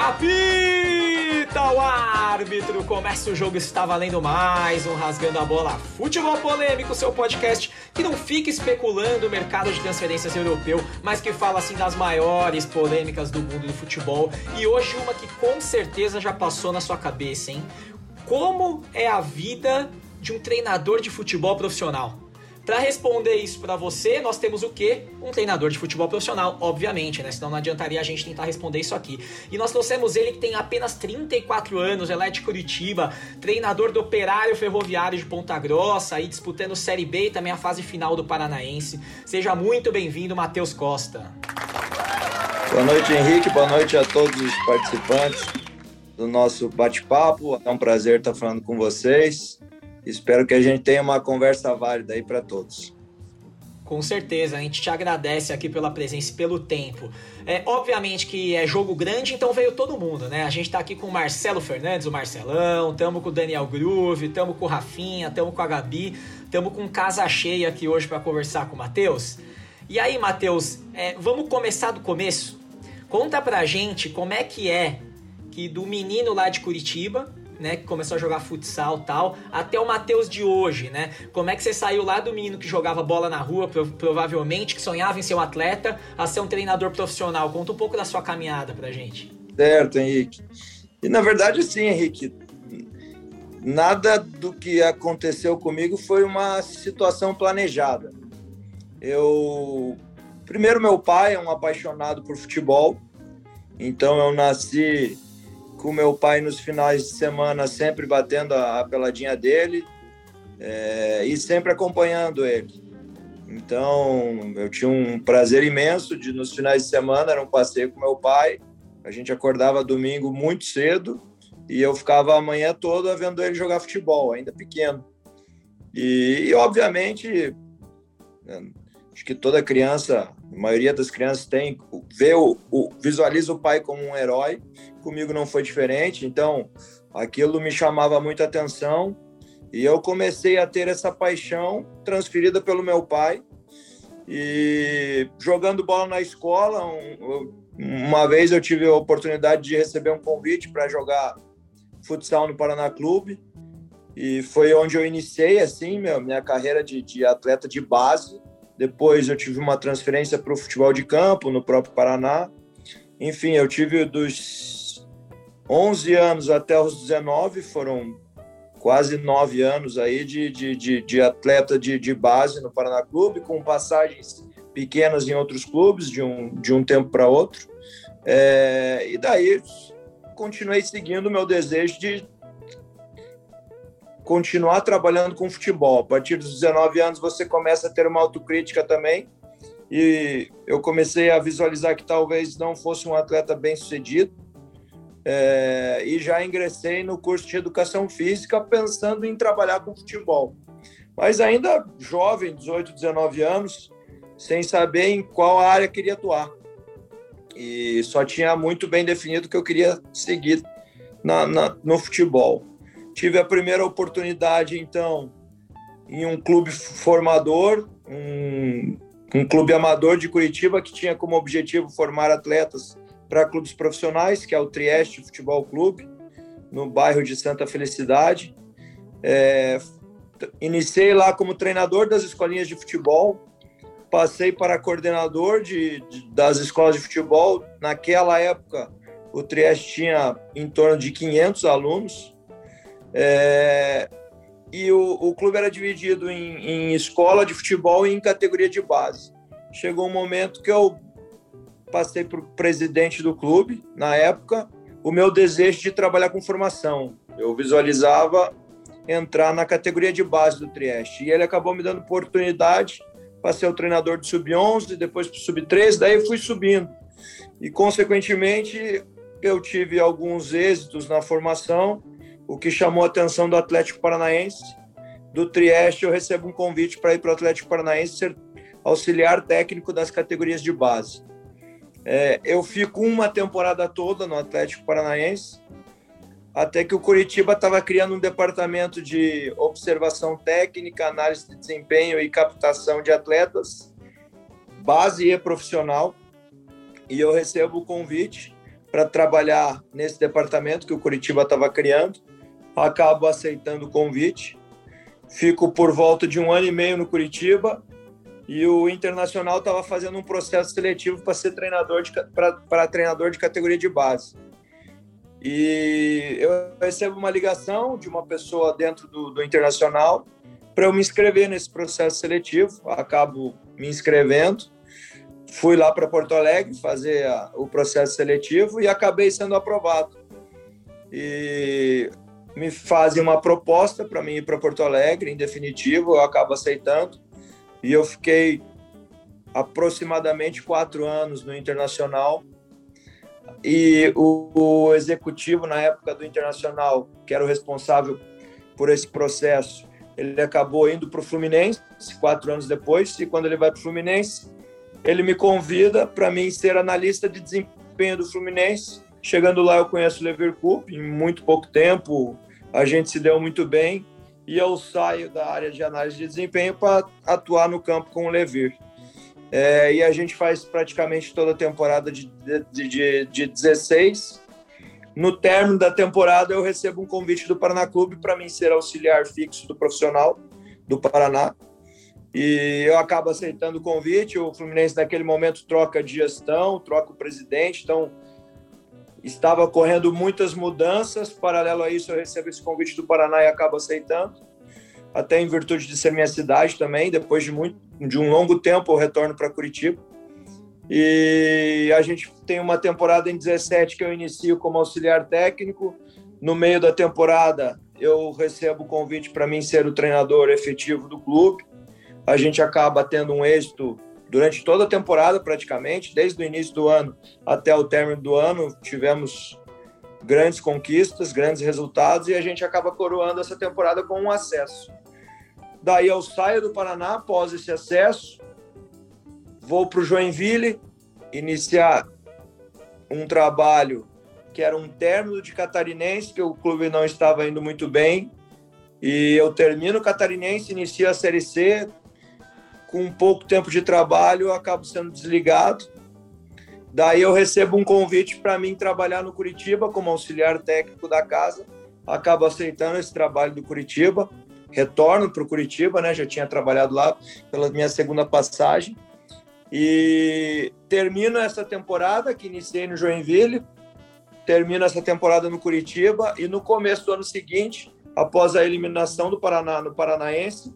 Apita o árbitro, começa o jogo, está valendo mais um Rasgando a Bola Futebol Polêmico, seu podcast que não fica especulando o mercado de transferências europeu, mas que fala assim das maiores polêmicas do mundo do futebol. E hoje uma que com certeza já passou na sua cabeça, hein? Como é a vida de um treinador de futebol profissional? Para responder isso para você, nós temos o quê? Um treinador de futebol profissional, obviamente, né? Senão não adiantaria a gente tentar responder isso aqui. E nós trouxemos ele que tem apenas 34 anos, ele é de Curitiba, treinador do Operário Ferroviário de Ponta Grossa, aí disputando Série B e também a fase final do Paranaense. Seja muito bem-vindo, Matheus Costa. Boa noite, Henrique. Boa noite a todos os participantes do nosso bate-papo. É um prazer estar falando com vocês. Espero que a gente tenha uma conversa válida aí para todos. Com certeza, a gente te agradece aqui pela presença e pelo tempo. É, obviamente que é jogo grande, então veio todo mundo, né? A gente tá aqui com o Marcelo Fernandes, o Marcelão, tamo com o Daniel Groove, tamo com o Rafinha, tamo com a Gabi, tamo com casa cheia aqui hoje para conversar com o Matheus. E aí, Matheus, é, vamos começar do começo? Conta pra gente como é que é que do menino lá de Curitiba, né, que começou a jogar futsal tal, até o Matheus de hoje, né? Como é que você saiu lá do menino que jogava bola na rua, provavelmente, que sonhava em ser um atleta, a ser um treinador profissional? Conta um pouco da sua caminhada pra gente. Certo, Henrique. E na verdade, sim, Henrique. Nada do que aconteceu comigo foi uma situação planejada. Eu. Primeiro, meu pai é um apaixonado por futebol, então eu nasci com meu pai nos finais de semana, sempre batendo a, a peladinha dele é, e sempre acompanhando ele. Então, eu tinha um prazer imenso de, nos finais de semana, era um passeio com meu pai. A gente acordava domingo muito cedo e eu ficava a manhã toda vendo ele jogar futebol, ainda pequeno. E, e obviamente, acho que toda criança, a maioria das crianças tem, vê o, o, visualiza o pai como um herói comigo não foi diferente, então aquilo me chamava muita atenção e eu comecei a ter essa paixão transferida pelo meu pai e jogando bola na escola. Um, uma vez eu tive a oportunidade de receber um convite para jogar futsal no Paraná Clube e foi onde eu iniciei assim meu, minha carreira de, de atleta de base. Depois eu tive uma transferência para o futebol de campo no próprio Paraná. Enfim, eu tive dos 11 anos até os 19, foram quase nove anos aí de, de, de, de atleta de, de base no Paraná Clube, com passagens pequenas em outros clubes, de um, de um tempo para outro. É, e daí continuei seguindo o meu desejo de continuar trabalhando com futebol. A partir dos 19 anos você começa a ter uma autocrítica também. E eu comecei a visualizar que talvez não fosse um atleta bem sucedido é, e já ingressei no curso de educação física pensando em trabalhar com futebol. Mas ainda jovem, 18, 19 anos, sem saber em qual área queria atuar. E só tinha muito bem definido que eu queria seguir na, na, no futebol. Tive a primeira oportunidade, então, em um clube formador, um, um clube amador de Curitiba, que tinha como objetivo formar atletas para clubes profissionais, que é o Trieste Futebol Clube, no bairro de Santa Felicidade. É, iniciei lá como treinador das escolinhas de futebol, passei para coordenador de, de, das escolas de futebol. Naquela época, o Trieste tinha em torno de 500 alunos. É, e o, o, clube era dividido em, em escola de futebol e em categoria de base. Chegou um momento que eu passei para o presidente do clube, na época, o meu desejo de trabalhar com formação. Eu visualizava entrar na categoria de base do Trieste. E ele acabou me dando oportunidade para ser o treinador do Sub-11, depois para o Sub-13, daí fui subindo. E, consequentemente, eu tive alguns êxitos na formação, o que chamou a atenção do Atlético Paranaense. Do Trieste, eu recebo um convite para ir para o Atlético Paranaense ser auxiliar técnico das categorias de base. É, eu fico uma temporada toda no Atlético Paranaense, até que o Curitiba estava criando um departamento de observação técnica, análise de desempenho e captação de atletas, base e profissional. E eu recebo o convite para trabalhar nesse departamento que o Curitiba estava criando. Acabo aceitando o convite. Fico por volta de um ano e meio no Curitiba e o Internacional estava fazendo um processo seletivo para ser treinador para treinador de categoria de base. E eu recebo uma ligação de uma pessoa dentro do, do Internacional para eu me inscrever nesse processo seletivo. Acabo me inscrevendo. Fui lá para Porto Alegre fazer a, o processo seletivo e acabei sendo aprovado. E me fazem uma proposta para mim ir para Porto Alegre, em definitivo, eu acabo aceitando. E eu fiquei aproximadamente quatro anos no Internacional. E o, o executivo, na época do Internacional, que era o responsável por esse processo, ele acabou indo para o Fluminense quatro anos depois. E quando ele vai para o Fluminense, ele me convida para mim ser analista de desempenho do Fluminense. Chegando lá, eu conheço o Leverkusen em muito pouco tempo, a gente se deu muito bem e eu saio da área de análise de desempenho para atuar no campo com o Levir. É, e a gente faz praticamente toda a temporada de, de, de, de 16. No término da temporada, eu recebo um convite do Paraná Clube para mim ser auxiliar fixo do profissional do Paraná. E eu acabo aceitando o convite. O Fluminense, naquele momento, troca de gestão, troca o presidente. Então, estava correndo muitas mudanças. Paralelo a isso, eu recebo esse convite do Paraná e acabo aceitando. Até em virtude de ser minha cidade também. Depois de, muito, de um longo tempo, eu retorno para Curitiba. E a gente tem uma temporada em 17 que eu inicio como auxiliar técnico. No meio da temporada, eu recebo o convite para mim ser o treinador efetivo do clube. A gente acaba tendo um êxito durante toda a temporada, praticamente, desde o início do ano até o término do ano, tivemos grandes conquistas, grandes resultados e a gente acaba coroando essa temporada com um acesso. Daí eu saio do Paraná após esse acesso, vou para o Joinville iniciar um trabalho que era um término de catarinense, que o clube não estava indo muito bem, e eu termino o catarinense, inicio a Série C, com pouco tempo de trabalho, eu acabo sendo desligado. Daí eu recebo um convite para mim trabalhar no Curitiba como auxiliar técnico da casa. Acabo aceitando esse trabalho do Curitiba. Retorno para o Curitiba, né? Já tinha trabalhado lá pela minha segunda passagem. E termino essa temporada que iniciei no Joinville. Termino essa temporada no Curitiba e no começo do ano seguinte, após a eliminação do Paraná no Paranaense,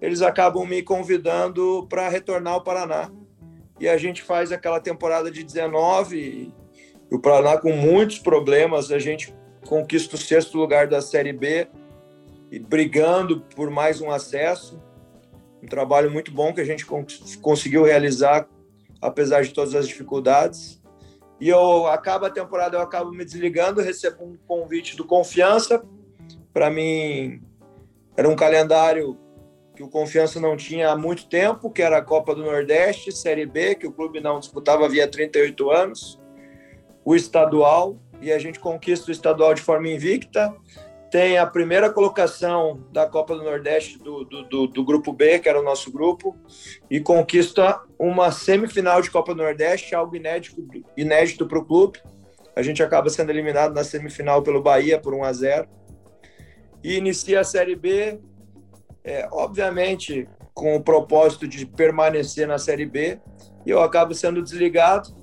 eles acabam me convidando para retornar ao Paraná. E a gente faz aquela temporada de 19, e o Paraná com muitos problemas, a gente conquista o sexto lugar da Série B e brigando por mais um acesso. Um trabalho muito bom que a gente conseguiu realizar, apesar de todas as dificuldades. E eu acabo a temporada, eu acabo me desligando, recebo um convite do Confiança. Para mim, era um calendário que o Confiança não tinha há muito tempo, que era a Copa do Nordeste, Série B, que o clube não disputava havia 38 anos, o estadual, e a gente conquista o estadual de forma invicta. Tem a primeira colocação da Copa do Nordeste do, do, do, do Grupo B, que era o nosso grupo, e conquista uma semifinal de Copa do Nordeste, algo inédito, inédito para o clube. A gente acaba sendo eliminado na semifinal pelo Bahia por 1 a 0 e inicia a Série B é, obviamente com o propósito de permanecer na Série B, e eu acabo sendo desligado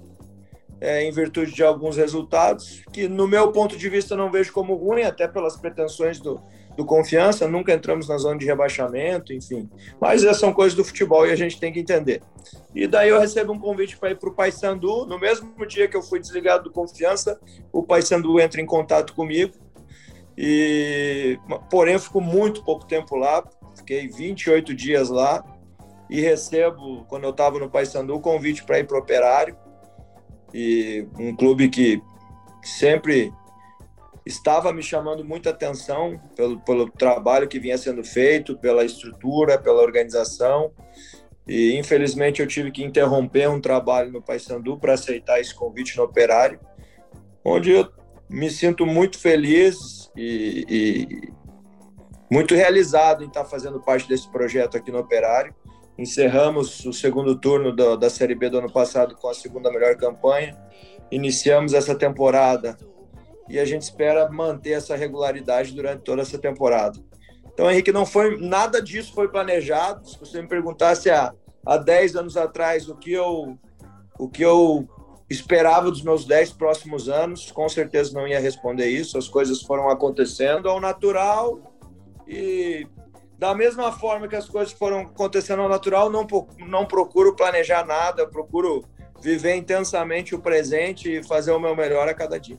é, em virtude de alguns resultados, que no meu ponto de vista não vejo como ruim, até pelas pretensões do, do Confiança, nunca entramos na zona de rebaixamento, enfim. Mas essas são coisas do futebol e a gente tem que entender. E daí eu recebo um convite para ir para o Paysandu, no mesmo dia que eu fui desligado do Confiança, o Paysandu entra em contato comigo, e porém eu fico muito pouco tempo lá, Fiquei 28 dias lá e recebo, quando eu estava no Paysandu, o convite para ir para o Operário. E um clube que sempre estava me chamando muita atenção pelo, pelo trabalho que vinha sendo feito, pela estrutura, pela organização. E infelizmente eu tive que interromper um trabalho no Paysandu para aceitar esse convite no Operário, onde eu me sinto muito feliz e, e muito realizado em estar fazendo parte desse projeto aqui no Operário, encerramos o segundo turno do, da Série B do ano passado com a segunda melhor campanha, iniciamos essa temporada e a gente espera manter essa regularidade durante toda essa temporada. Então, Henrique, não foi nada disso foi planejado. Se você me perguntasse há, há 10 anos atrás o que eu o que eu esperava dos meus 10 próximos anos, com certeza não ia responder isso. As coisas foram acontecendo ao natural e da mesma forma que as coisas foram acontecendo ao natural, não, não procuro planejar nada, procuro viver intensamente o presente e fazer o meu melhor a cada dia.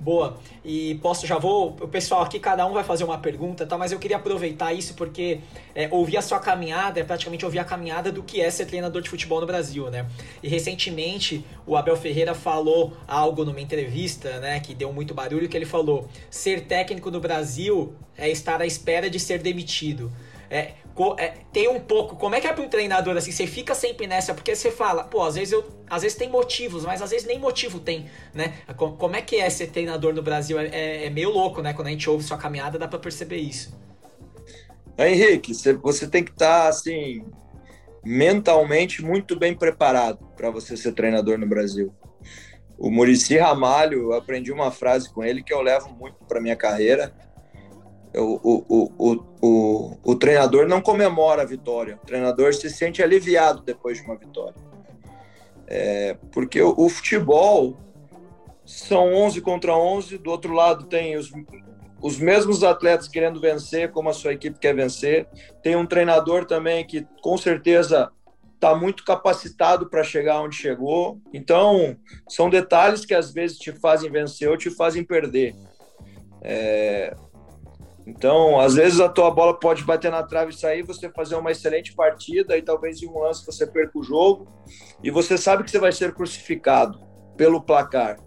Boa. E posso, já vou. O pessoal aqui, cada um vai fazer uma pergunta, tá? Mas eu queria aproveitar isso porque é, ouvir a sua caminhada é praticamente ouvir a caminhada do que é ser treinador de futebol no Brasil, né? E recentemente o Abel Ferreira falou algo numa entrevista, né? Que deu muito barulho, que ele falou: ser técnico no Brasil é estar à espera de ser demitido. É, é, tem um pouco. Como é que é para um treinador assim? Você fica sempre nessa, porque você fala, pô, às vezes eu. Às vezes tem motivos, mas às vezes nem motivo tem, né? Como é que é ser treinador no Brasil? É, é, é meio louco, né? Quando a gente ouve sua caminhada, dá para perceber isso. Henrique, você tem que estar tá, assim mentalmente muito bem preparado para você ser treinador no Brasil. O Murici Ramalho, eu aprendi uma frase com ele que eu levo muito para minha carreira o, o, o, o, treinador não comemora a vitória, o treinador se sente aliviado depois de uma vitória. É, porque o, o, futebol são 11 contra 11, do outro lado tem os, os mesmos atletas querendo vencer, como a sua equipe quer vencer. Tem um treinador também que com certeza está muito capacitado para chegar onde chegou. Então, são detalhes que às vezes te fazem vencer ou te fazem perder. É, então, às vezes a tua bola pode bater na trave e sair, você fazer uma excelente partida e talvez em um lance você perca o jogo e você sabe que você vai ser crucificado pelo placar.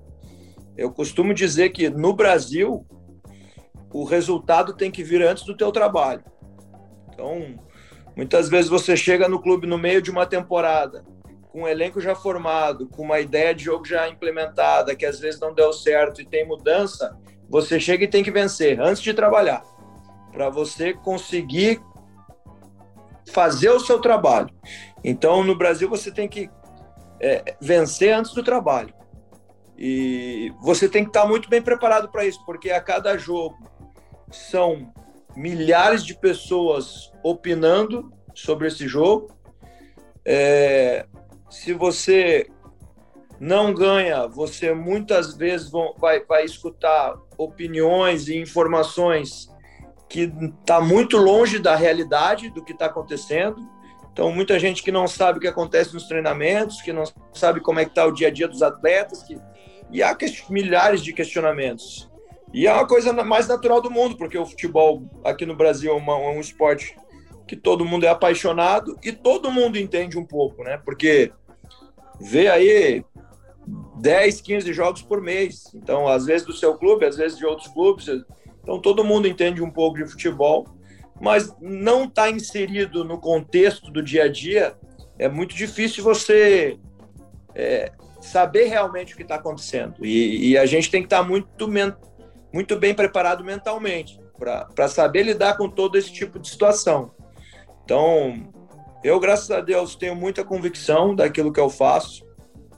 Eu costumo dizer que no Brasil o resultado tem que vir antes do teu trabalho. Então, muitas vezes você chega no clube no meio de uma temporada, com um elenco já formado, com uma ideia de jogo já implementada, que às vezes não deu certo e tem mudança, você chega e tem que vencer antes de trabalhar para você conseguir fazer o seu trabalho. Então, no Brasil, você tem que é, vencer antes do trabalho. E você tem que estar muito bem preparado para isso, porque a cada jogo são milhares de pessoas opinando sobre esse jogo. É, se você não ganha, você muitas vezes vai, vai escutar opiniões e informações que está muito longe da realidade do que está acontecendo. Então, muita gente que não sabe o que acontece nos treinamentos, que não sabe como é que está o dia a dia dos atletas, que... e há milhares de questionamentos. E é uma coisa mais natural do mundo, porque o futebol aqui no Brasil é, uma, um esporte que todo mundo é apaixonado e todo mundo entende um pouco, né? Porque vê aí 10, 15 jogos por mês. Então, às vezes do seu clube, às vezes de outros clubes, então todo mundo entende um pouco de futebol, mas não está inserido no contexto do dia a dia. É muito difícil você é, saber realmente o que está acontecendo. E, e, a gente tem que estar tá muito, muito bem preparado mentalmente para saber lidar com todo esse tipo de situação. Então, eu, graças a Deus, tenho muita convicção daquilo que eu faço.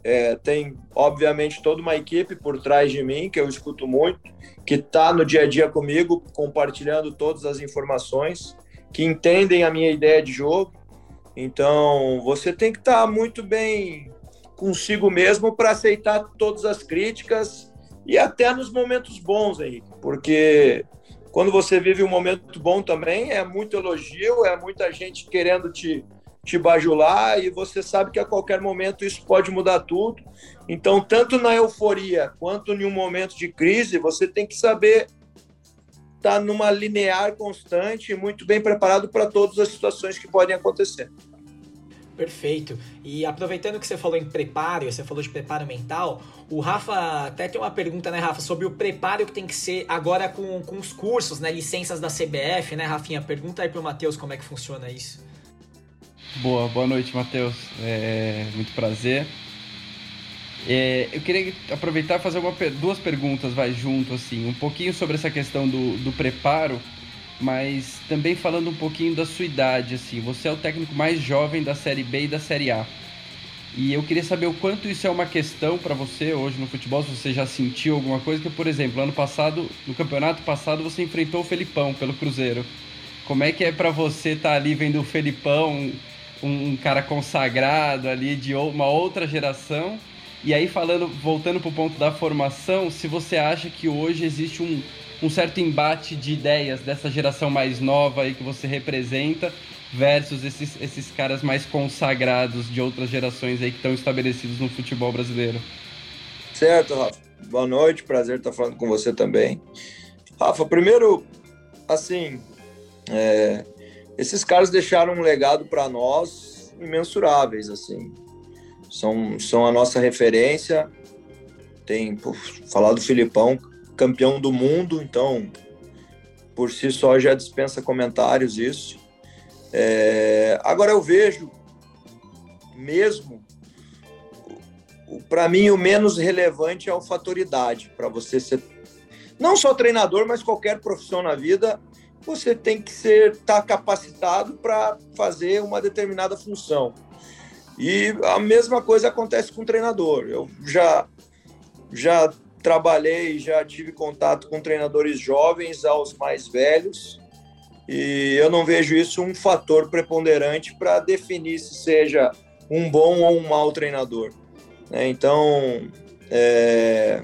É, tem, obviamente, toda uma equipe por trás de mim, que eu escuto muito, que está no dia a dia comigo, compartilhando todas as informações, que entendem a minha ideia de jogo. Então, você tem que estar tá muito bem consigo mesmo para aceitar todas as críticas e até nos momentos bons, Henrique, porque quando você vive um momento bom também, é muito elogio, é muita gente querendo te te bajular e você sabe que a qualquer momento isso pode mudar tudo. Então, tanto na euforia quanto em um momento de crise, você tem que saber estar tá numa linear constante e muito bem preparado para todas as situações que podem acontecer. Perfeito. E aproveitando que você falou em preparo, você falou de preparo mental, o Rafa até tem uma pergunta, né, Rafa, sobre o preparo que tem que ser agora com, com os cursos, né, licenças da CBF, né, Rafinha? Pergunta aí pro Matheus como é que funciona isso. Boa, boa noite, Matheus. É, muito prazer. É, eu queria aproveitar e fazer uma, duas perguntas, vai junto, assim, um pouquinho sobre essa questão do, do preparo mas também falando um pouquinho da sua idade, assim, você é o técnico mais jovem da Série B e da Série A. E eu queria saber o quanto isso é uma questão para você hoje no futebol, se você já sentiu alguma coisa, que por exemplo, ano passado, no campeonato passado, você enfrentou o Felipão pelo Cruzeiro. Como é que é para você estar tá ali vendo o Felipão, um, um, cara consagrado ali de uma outra geração? E aí falando, voltando pro ponto da formação, se você acha que hoje existe um, um certo embate de ideias dessa geração mais nova aí que você representa versus esses, esses caras mais consagrados de outras gerações aí que estão estabelecidos no futebol brasileiro. Certo, Rafa. Boa noite, prazer estar falando com você também. Rafa, primeiro, assim, é, esses caras deixaram um legado para nós imensuráveis, assim. São, são a nossa referência. Tem, por falar do Filipão, campeão do mundo, então, por si só já dispensa comentários isso. É, agora eu vejo mesmo para mim o menos relevante é o fator idade para você ser não só treinador, mas qualquer profissão na vida, você tem que ser estar tá capacitado para fazer uma determinada função. E a mesma coisa acontece com o treinador. Eu já já trabalhei, já tive contato com treinadores jovens aos mais velhos e eu não vejo isso um fator preponderante para definir se seja um bom ou um mau treinador. Né? Então, é...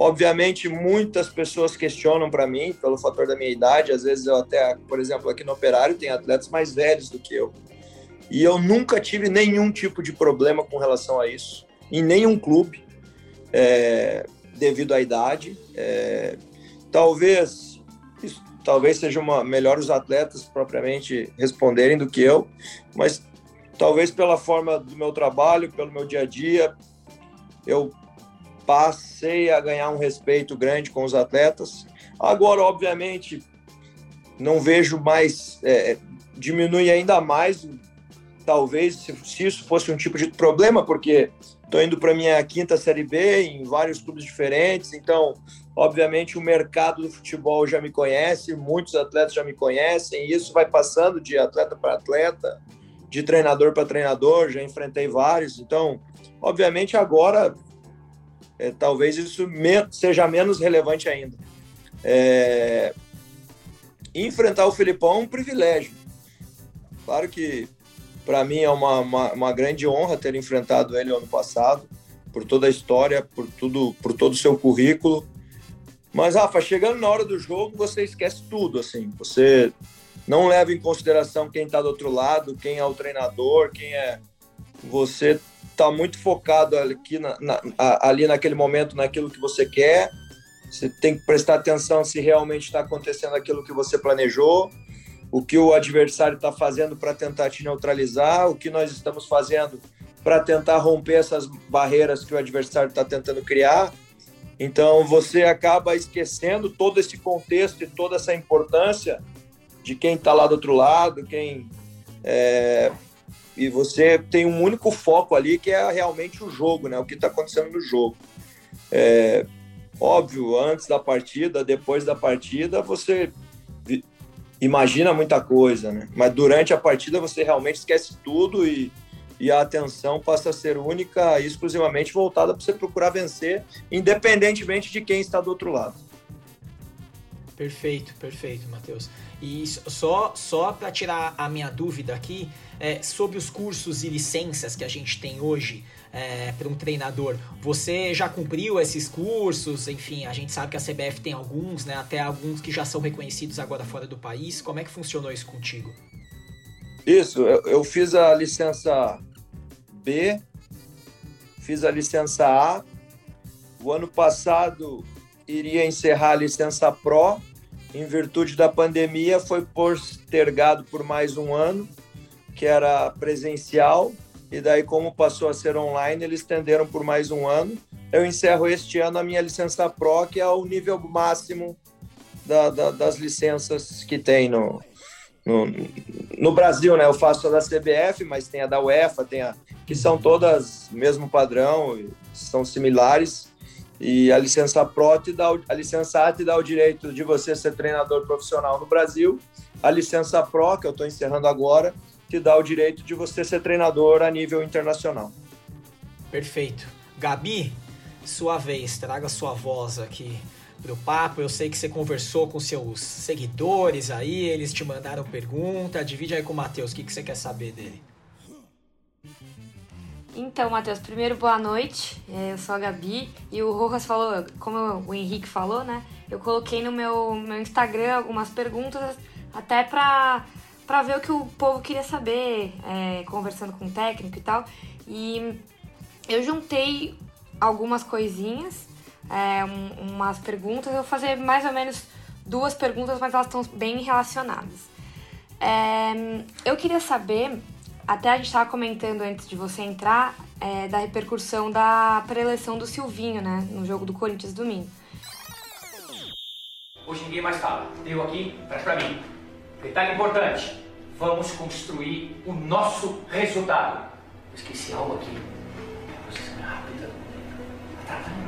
obviamente, muitas pessoas questionam para mim pelo fator da minha idade. Às vezes, eu até, por exemplo, aqui no Operário, tem atletas mais velhos do que eu. E eu nunca tive nenhum tipo de problema com relação a isso, em nenhum clube, é... devido à idade. É... Talvez talvez seja uma, melhor os atletas propriamente responderem do que eu, mas talvez pela forma do meu trabalho, pelo meu dia a dia, eu passei a ganhar um respeito grande com os atletas. Agora, obviamente, não vejo mais, é, diminui ainda mais, talvez, se, se, isso fosse um tipo de problema, porque estou indo para minha quinta Série B em vários clubes diferentes, então Obviamente, o mercado do futebol já me conhece, muitos atletas já me conhecem, e isso vai passando de atleta para atleta, de treinador para treinador, já enfrentei vários. Então, obviamente, agora é, talvez isso me, seja menos relevante ainda. É, enfrentar o Filipão é um privilégio. Claro que para mim é uma, uma, uma, grande honra ter enfrentado ele ano passado, por toda a história, por tudo, por todo o seu currículo. Mas, Rafa, chegando na hora do jogo, você esquece tudo, assim. Você não leva em consideração quem está do outro lado, quem é o treinador, quem é... Você está muito focado aqui na, na, ali naquele momento, naquilo que você quer. Você tem que prestar atenção se realmente está acontecendo aquilo que você planejou, o que o adversário está fazendo para tentar te neutralizar, o que nós estamos fazendo para tentar romper essas barreiras que o adversário está tentando criar. Então você acaba esquecendo todo esse contexto e toda essa importância de quem está lá do outro lado, quem é, e você tem um único foco ali que é realmente o jogo, né? O que está acontecendo no jogo. É, óbvio, antes da partida, depois da partida, você imagina muita coisa, né? Mas durante a partida você realmente esquece tudo e e a atenção passa a ser única e exclusivamente voltada para você procurar vencer, independentemente de quem está do outro lado. Perfeito, perfeito, Matheus. E só, só para tirar a minha dúvida aqui, é, sobre os cursos e licenças que a gente tem hoje é, para um treinador, você já cumpriu esses cursos? Enfim, a gente sabe que a CBF tem alguns, né, até alguns que já são reconhecidos agora fora do país. Como é que funcionou isso contigo? Isso, eu, eu fiz a licença B, fiz a licença A. O ano passado iria encerrar a licença Pro, em virtude da pandemia, foi postergado por mais um ano, que era presencial, e daí, como passou a ser online, eles estenderam por mais um ano. Eu encerro este ano a minha licença Pro, que é o nível máximo da, da, das licenças que tem no, no, no, Brasil, né? Eu faço a da CBF, mas tem a da UEFA, tem a que são todas mesmo padrão, são similares. E a licença Pro te dá, a licença A te dá o direito de você ser treinador profissional no Brasil. A licença Pro, que eu estou encerrando agora, te dá o direito de você ser treinador a nível internacional. Perfeito. Gabi, sua vez, traga sua voz aqui pro papo. Eu sei que você conversou com seus seguidores aí, eles te mandaram pergunta. Divide aí com o Matheus, o que, que você quer saber dele? Então, Matheus, primeiro boa noite. É, eu sou a Gabi e o Rojas falou, como o Henrique falou, né? Eu coloquei no meu, meu Instagram algumas perguntas até pra, pra ver o que o povo queria saber, é, conversando com o técnico e tal. E eu juntei algumas coisinhas, é, um, umas perguntas. Eu vou fazer mais ou menos duas perguntas, mas elas estão bem relacionadas. É, eu queria saber até a gente estava comentando antes de você entrar é, da repercussão da preleção do Silvinho, né? No jogo do Corinthians domingo. Hoje ninguém mais fala. Deu aqui, traz pra mim. Detalhe importante: vamos construir o nosso resultado. Eu esqueci algo aqui. Atrapalha.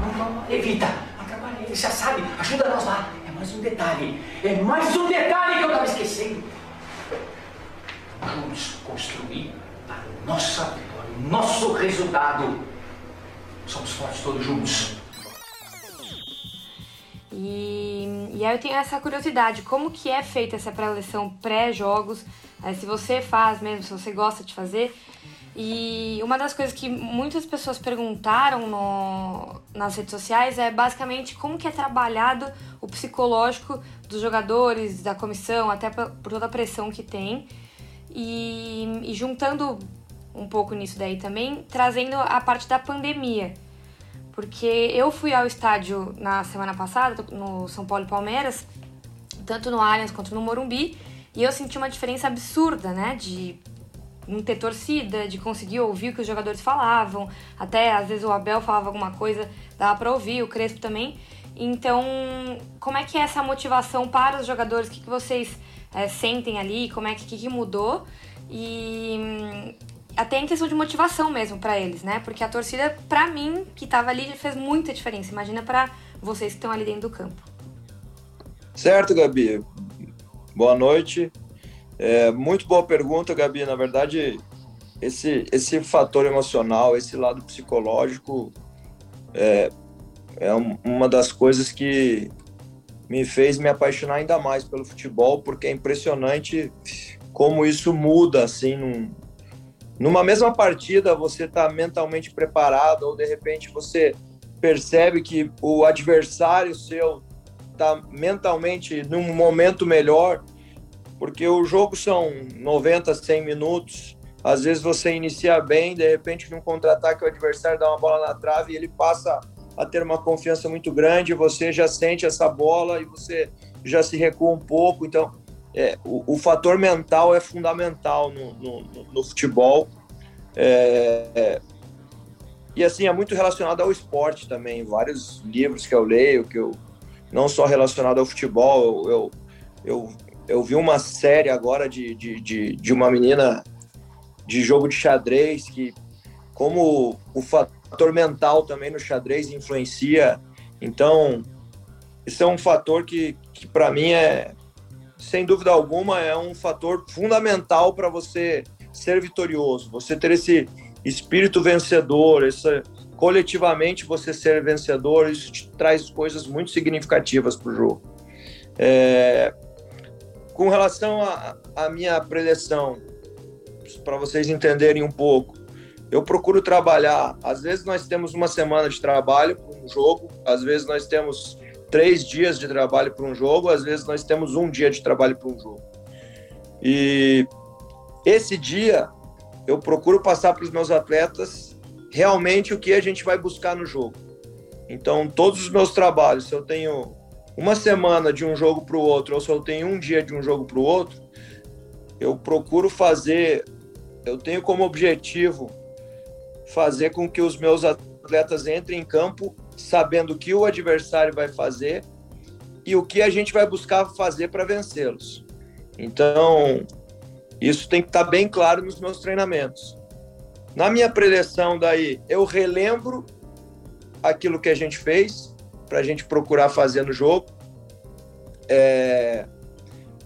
Não, não, evita. Atrapalha. Ele já sabe. Ajuda nós lá. É mais um detalhe. É mais um detalhe que eu tava esquecendo juntos construir a nossa vitória, o nosso resultado. Somos fortes todos juntos. E, e aí eu tenho essa curiosidade, como que é feita essa pré-eleção pré-jogos, se você faz mesmo, se você gosta de fazer. E uma das coisas que muitas pessoas perguntaram no, nas redes sociais é basicamente como que é trabalhado o psicológico dos jogadores, da comissão, até por toda a pressão que tem. E, e juntando um pouco nisso daí também, trazendo a parte da pandemia. Porque eu fui ao estádio na semana passada, no São Paulo e Palmeiras, tanto no Allianz quanto no Morumbi, e eu senti uma diferença absurda, né? De não ter torcida, de conseguir ouvir o que os jogadores falavam, até às vezes o Abel falava alguma coisa, dava para ouvir, o Crespo também. Então, como é que é essa motivação para os jogadores? O que, que vocês é, sentem ali, como é que, que mudou e hum, até em questão de motivação mesmo para eles, né? Porque a torcida, para mim, que tava ali, fez muita diferença. Imagina para vocês que estão ali dentro do campo. Certo, Gabi. Boa noite. É, muito boa pergunta, Gabi. Na verdade, esse, esse fator emocional, esse lado psicológico, é, é uma das coisas que me fez me apaixonar ainda mais pelo futebol, porque é impressionante como isso muda, assim, num, numa mesma partida você está mentalmente preparado ou de repente você percebe que o adversário seu está mentalmente num momento melhor, porque o jogo são 90, 100 minutos, às vezes você inicia bem, de repente num contra-ataque o adversário dá uma bola na trave e ele passa a ter uma confiança muito grande, você já sente essa bola e você já se recua um pouco. Então, é, o, o, fator mental é fundamental no, no, no futebol. É, é, e assim, é muito relacionado ao esporte também. Vários livros que eu leio, que eu não só relacionado ao futebol, eu, eu, eu, eu vi uma série agora de, de, de, de uma menina de jogo de xadrez que como o fator mental também no xadrez influencia. Então, isso é um fator que, que para mim é, sem dúvida alguma, é um fator fundamental para você ser vitorioso, você ter esse espírito vencedor, essa, coletivamente você ser vencedor, isso te traz coisas muito significativas para o jogo. É, com relação à minha preleção, para vocês entenderem um pouco, eu procuro trabalhar. Às vezes nós temos uma semana de trabalho para um jogo, às vezes nós temos três dias de trabalho para um jogo, às vezes nós temos um dia de trabalho para um jogo. E esse dia eu procuro passar para os meus atletas realmente o que a gente vai buscar no jogo. Então, todos os meus trabalhos, se eu tenho uma semana de um jogo para o outro, ou se eu tenho um dia de um jogo para o outro, eu procuro fazer, eu tenho como objetivo fazer com que os meus atletas entrem em campo sabendo o que o adversário vai fazer e o que a gente vai buscar fazer para vencê-los. Então, isso tem que estar tá bem claro nos meus treinamentos. Na minha preleção daí, eu relembro aquilo que a gente fez, para a gente procurar fazer no jogo. É,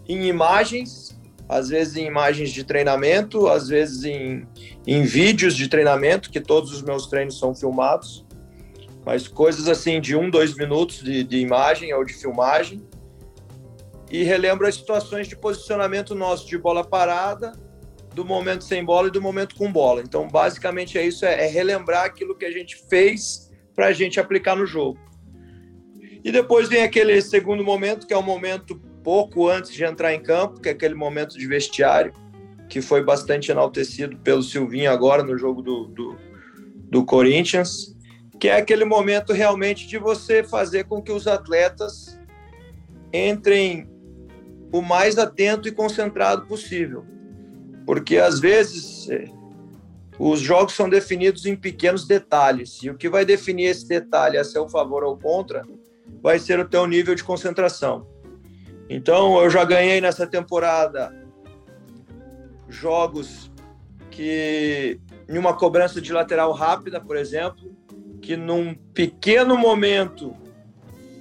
em imagens, às vezes em imagens de treinamento, às vezes em, em vídeos de treinamento, que todos os meus treinos são filmados, mas coisas assim de um, dois minutos de, de imagem ou de filmagem. E relembro as situações de posicionamento nosso de bola parada, do momento sem bola e do momento com bola. Então, basicamente é isso, é, é relembrar aquilo que a gente fez para a gente aplicar no jogo. E depois vem aquele segundo momento, que é o momento pouco antes de entrar em campo, que é aquele momento de vestiário, que foi bastante enaltecido pelo Silvinho agora no jogo do, do, do Corinthians, que é aquele momento realmente de você fazer com que os atletas entrem o mais atento e concentrado possível. Porque às vezes é, os jogos são definidos em pequenos detalhes, e o que vai definir esse detalhe a seu favor ou contra vai ser o teu nível de concentração. Então, eu já ganhei nessa temporada jogos que, em uma cobrança de lateral rápida, por exemplo, que num pequeno momento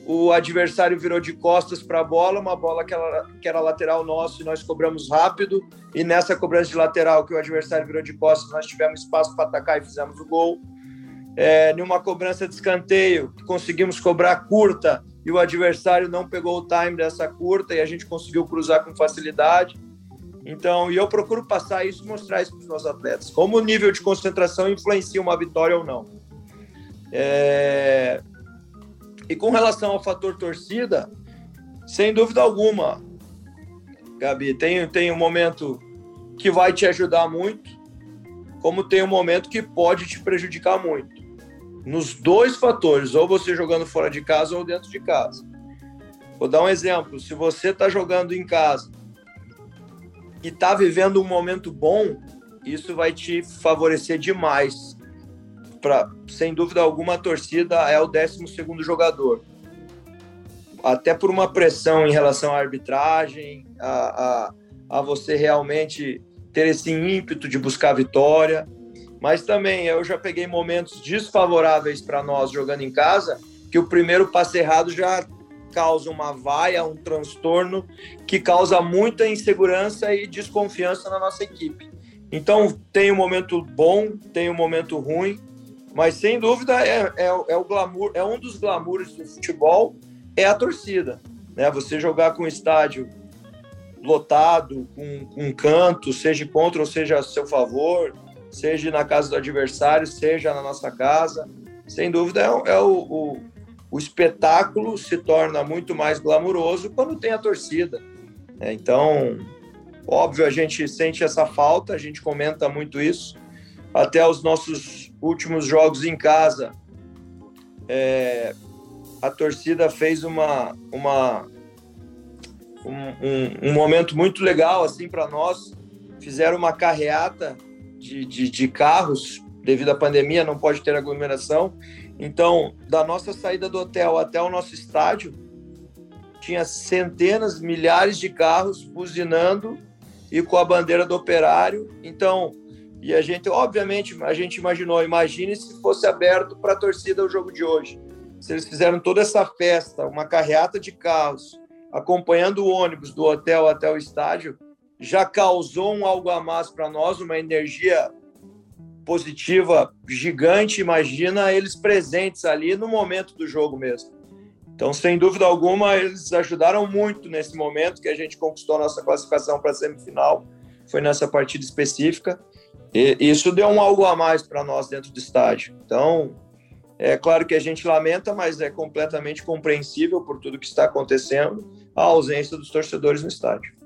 o adversário virou de costas para a bola, uma bola que era, que era lateral nosso e nós cobramos rápido. E nessa cobrança de lateral que o adversário virou de costas, nós tivemos espaço para atacar e fizemos o gol. É, numa cobrança de escanteio, conseguimos cobrar curta e o adversário não pegou o time dessa curta e a gente conseguiu cruzar com facilidade. Então, e eu procuro passar isso, mostrar isso para os meus atletas, como o nível de concentração influencia uma vitória ou não. É... E com relação ao fator torcida, sem dúvida alguma, Gabi, tem, tem um momento que vai te ajudar muito, como tem um momento que pode te prejudicar muito. Nos dois fatores, ou você jogando fora de casa ou dentro de casa. Vou dar um exemplo. Se você está jogando em casa e está vivendo um momento bom, isso vai te favorecer demais pra, sem dúvida alguma, a torcida é o 12 jogador. Até por uma pressão em relação à arbitragem, a, a, a você realmente ter esse ímpeto de buscar vitória. Mas também eu já peguei momentos desfavoráveis para nós jogando em casa, que o primeiro passe errado já causa uma vaia, um transtorno que causa muita insegurança e desconfiança na nossa equipe. Então tem um momento bom, tem um momento ruim, mas sem dúvida é, é, é, o glamour, é um dos glamours do futebol, é a torcida. Né? Você jogar com o estádio lotado, com, com canto, seja contra ou seja a seu favor, seja na casa do adversário, seja na nossa casa. Sem dúvida é, é o, o, o, espetáculo se torna muito mais glamuroso quando tem a torcida. Né? Então, óbvio, a gente sente essa falta, a gente comenta muito isso. Até os nossos últimos jogos em casa, é, a torcida fez uma, uma um, um, um momento muito legal assim para nós. Fizeram uma carreata de, de, de carros devido à pandemia, não pode ter aglomeração. Então, da nossa saída do hotel até o nosso estádio, tinha centenas, milhares de carros buzinando e com a bandeira do operário. Então, e a gente, obviamente, a gente imaginou, imagine se fosse aberto para a torcida o jogo de hoje. Se eles fizeram toda essa festa, uma carreata de carros, acompanhando o ônibus do hotel até o estádio, já causou um algo a mais para nós, uma energia positiva gigante. Imagina eles presentes ali no momento do jogo mesmo. Então, sem dúvida alguma, eles ajudaram muito nesse momento que a gente conquistou a nossa classificação para a semifinal. Foi nessa partida específica. E isso deu um algo a mais para nós dentro do estádio. Então, é claro que a gente lamenta, mas é completamente compreensível por tudo que está acontecendo a ausência dos torcedores no estádio.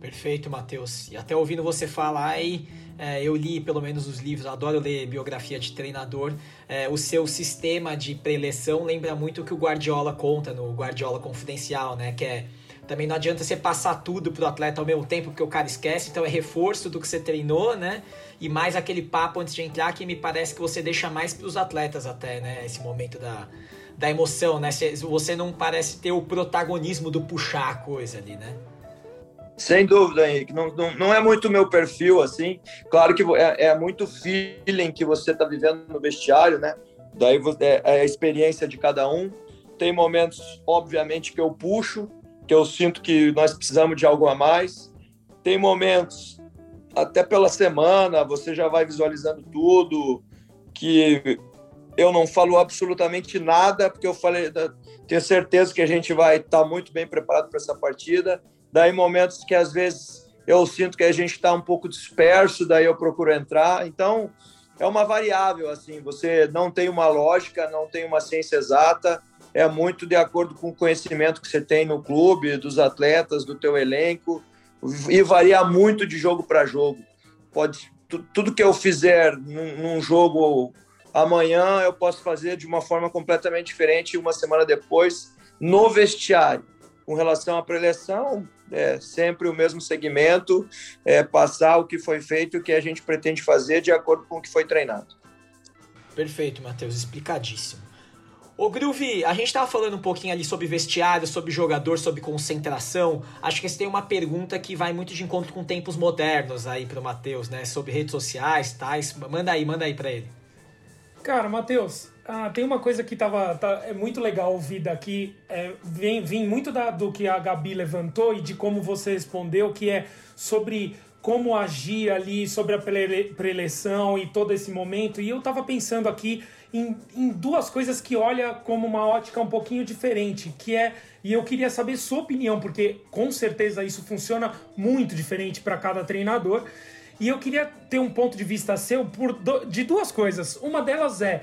Perfeito, Matheus. E até ouvindo você falar aí, é, eu li pelo menos os livros, adoro ler biografia de treinador. É, o seu sistema de preleção lembra muito o que o Guardiola conta no Guardiola Confidencial, né? Que é também não adianta você passar tudo pro atleta ao mesmo tempo, porque o cara esquece, então é reforço do que você treinou, né? E mais aquele papo antes de entrar que me parece que você deixa mais pros atletas até, né? Esse momento da, da emoção, né? Você não parece ter o protagonismo do puxar a coisa ali, né? Sem dúvida, Henrique. Não, não, não é muito meu perfil, assim. Claro que é, é muito feeling que você está vivendo no vestiário, né? daí é, é a experiência de cada um. Tem momentos, obviamente, que eu puxo, que eu sinto que nós precisamos de algo a mais. Tem momentos, até pela semana, você já vai visualizando tudo, que eu não falo absolutamente nada, porque eu falei, tenho certeza que a gente vai estar muito bem preparado para essa partida. Daí momentos que às vezes eu sinto que a gente está um pouco disperso, daí eu procuro entrar. Então, é uma variável, assim, você não tem uma lógica, não tem uma ciência exata, é muito de acordo com o conhecimento que você tem no clube, dos atletas, do teu elenco, e varia muito de jogo para jogo. Pode tudo que eu fizer num, num, jogo amanhã eu posso fazer de uma forma completamente diferente uma semana depois no vestiário. Com relação à preleção, é sempre o mesmo segmento, é passar o que foi feito e o que a gente pretende fazer de acordo com o que foi treinado. Perfeito, Matheus, explicadíssimo. Ô Groove, a gente estava falando um pouquinho ali sobre vestiário, sobre jogador, sobre concentração. Acho que você tem uma pergunta que vai muito de encontro com tempos modernos aí para o Matheus, né? Sobre redes sociais, tais. Manda aí, manda aí para ele. Cara, Matheus, ah, tem uma coisa que tava, tá, é muito legal ouvir daqui. É, vem, vem muito da, do que a Gabi levantou e de como você respondeu, que é sobre como agir ali, sobre a preleção e todo esse momento. E eu tava pensando aqui em, em duas coisas que olha como uma ótica um pouquinho diferente, que é e eu queria saber sua opinião, porque com certeza isso funciona muito diferente para cada treinador. E eu queria ter um ponto de vista seu por de duas coisas. Uma delas é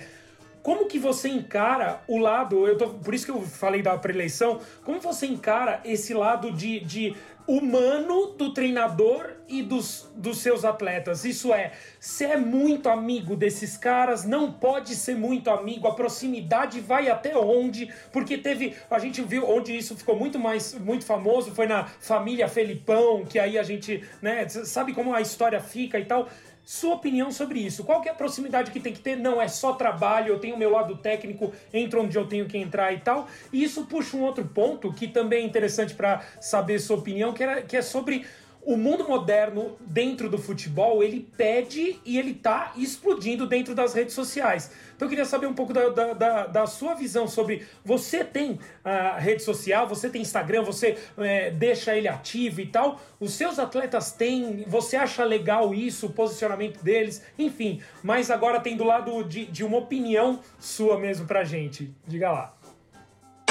como que você encara o lado, eu tô, por isso que eu falei da preeleição, como você encara esse lado de, de humano do treinador e dos, dos seus atletas. Isso é, se é muito amigo desses caras, não pode ser muito amigo. A proximidade vai até onde? Porque teve, a gente viu onde isso ficou muito mais muito famoso, foi na família Felipão, que aí a gente, né, sabe como a história fica e tal. Sua opinião sobre isso? Qual que é a proximidade que tem que ter? Não é só trabalho, eu tenho o meu lado técnico, entro onde eu tenho que entrar e tal. E isso puxa um outro ponto que também é interessante para saber sua opinião, que, era, que é sobre o mundo moderno dentro do futebol, ele pede e ele tá explodindo dentro das redes sociais. Então eu queria saber um pouco da, da, da, da sua visão sobre. Você tem a rede social, você tem Instagram, você é, deixa ele ativo e tal. Os seus atletas têm. Você acha legal isso, o posicionamento deles, enfim. Mas agora tem do lado de, de uma opinião sua mesmo pra gente. Diga lá.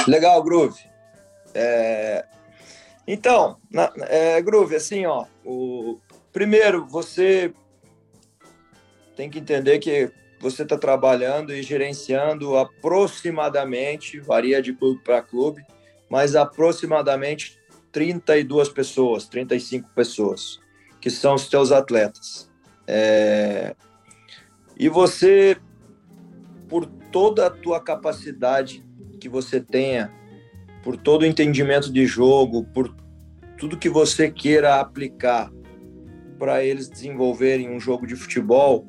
Legal, Groove. É, então, na, é, Groove, assim, ó, o, primeiro, você tem que entender que você está trabalhando e gerenciando aproximadamente, varia de clube para clube, mas aproximadamente 32 pessoas, 35 pessoas, que são os teus atletas. É, e você, por toda a tua capacidade que você tenha por todo o entendimento de jogo, por tudo que você queira aplicar para eles desenvolverem um jogo de futebol,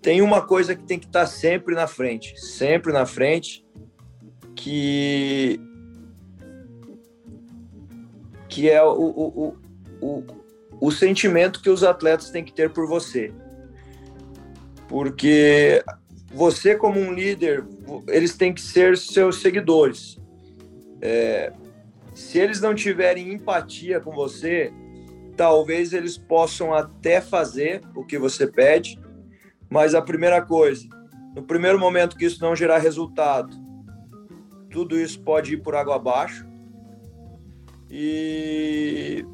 tem uma coisa que tem que estar tá sempre na frente, sempre na frente, que que é o, o, o, o, sentimento que os atletas têm que ter por você. Porque você, como um líder, eles têm que ser seus seguidores. É, se eles não tiverem empatia com você, talvez eles possam até fazer o que você pede, mas a primeira coisa, no primeiro momento que isso não gerar resultado, tudo isso pode ir por água abaixo. E,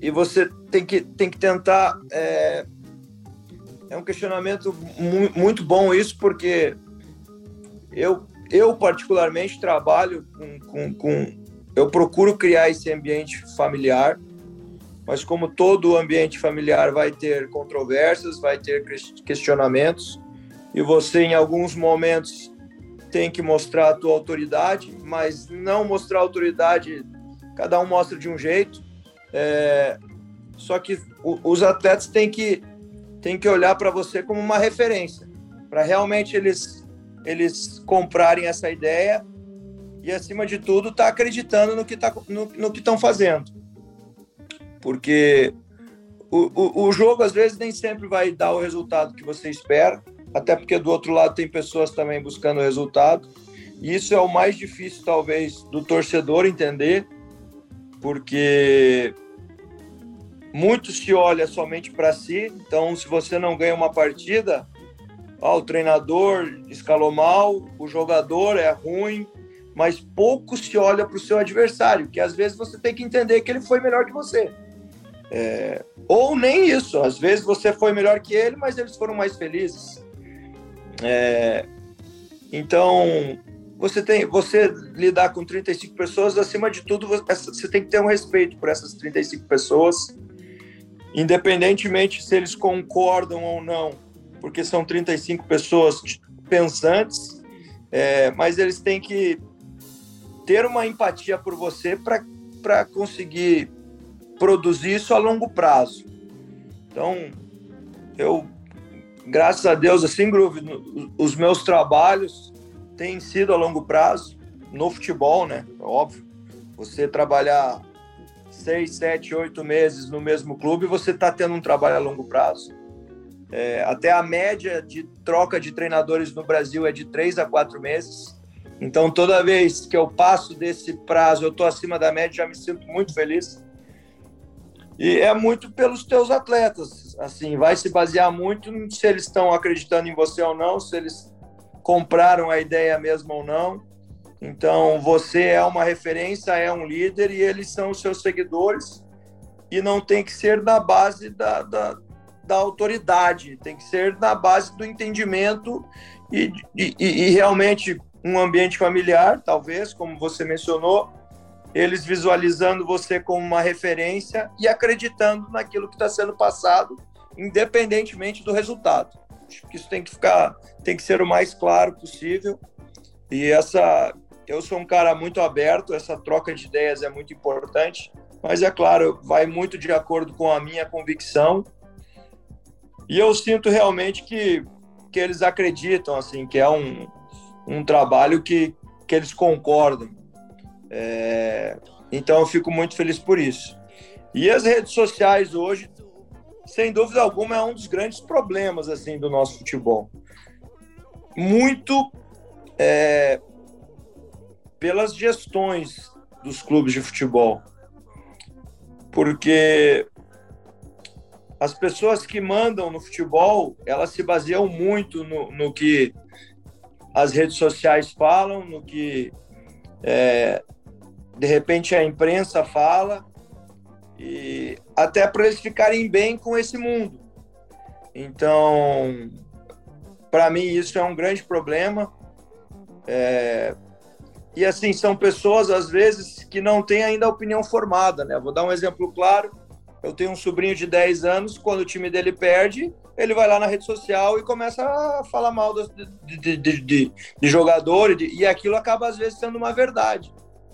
e você tem que, tem que tentar. É, é um questionamento mu muito bom isso, porque eu eu, particularmente, trabalho com, com, com, Eu procuro criar esse ambiente familiar, mas como todo ambiente familiar vai ter controvérsias, vai ter questionamentos, e você, em alguns momentos, tem que mostrar a tua autoridade, mas não mostrar autoridade, cada um mostra de um jeito. É, só que os atletas têm que, têm que olhar para você como uma referência, para realmente eles eles comprarem essa ideia e, acima de tudo, tá acreditando no que tá, no, no que estão fazendo. Porque o, o, o, jogo, às vezes, nem sempre vai dar o resultado que você espera, até porque do outro lado tem pessoas também buscando resultado. E isso é o mais difícil, talvez, do torcedor entender, porque muito se olha somente para si. Então, se você não ganha uma partida, o treinador escalou mal, o jogador é ruim, mas pouco se olha para o seu adversário, que às vezes você tem que entender que ele foi melhor que você. É, ou nem isso, às vezes você foi melhor que ele, mas eles foram mais felizes. É, então, você tem, você lidar com 35 pessoas, acima de tudo, você tem que ter um respeito por essas 35 pessoas, independentemente se eles concordam ou não, porque são 35 pessoas pensantes, é, mas eles têm que ter uma empatia por você para conseguir produzir isso a longo prazo. Então, eu, graças a Deus, assim, Groove, os meus trabalhos têm sido a longo prazo, no futebol, né? É óbvio. Você trabalhar seis, sete, oito meses no mesmo clube, você está tendo um trabalho a longo prazo. É, até a média de troca de treinadores no Brasil é de três a quatro meses. Então, toda vez que eu passo desse prazo, eu estou acima da média, já me sinto muito feliz. E é muito pelos teus atletas, assim, vai se basear muito se eles estão acreditando em você ou não, se eles compraram a ideia mesmo ou não. Então, você é uma referência, é um líder e eles são seus seguidores e não tem que ser na base da, da, da autoridade, tem que ser na base do entendimento e, e, e realmente um ambiente familiar, talvez, como você mencionou, eles visualizando você como uma referência e acreditando naquilo que está sendo passado, independentemente do resultado. Acho que isso tem que ficar, tem que ser o mais claro possível. E essa, eu sou um cara muito aberto, essa troca de ideias é muito importante, mas é claro, vai muito de acordo com a minha convicção. E eu sinto realmente que, que eles acreditam, assim, que é um, um trabalho que, que eles concordam. É, então eu fico muito feliz por isso. E as redes sociais hoje, sem dúvida alguma, é um dos grandes problemas assim do nosso futebol. Muito é, pelas gestões dos clubes de futebol, porque as pessoas que mandam no futebol, elas se baseiam muito no, no que as redes sociais falam, no que é, de repente a imprensa fala, e até para eles ficarem bem com esse mundo. Então, para mim, isso é um grande problema. É, e assim, são pessoas, às vezes, que não têm ainda a opinião formada. Né? Vou dar um exemplo claro. Eu tenho um sobrinho de 10 anos, quando o time dele perde, ele vai lá na rede social e começa a falar mal de, de, de, de, jogador, e aquilo acaba, às vezes, sendo uma verdade.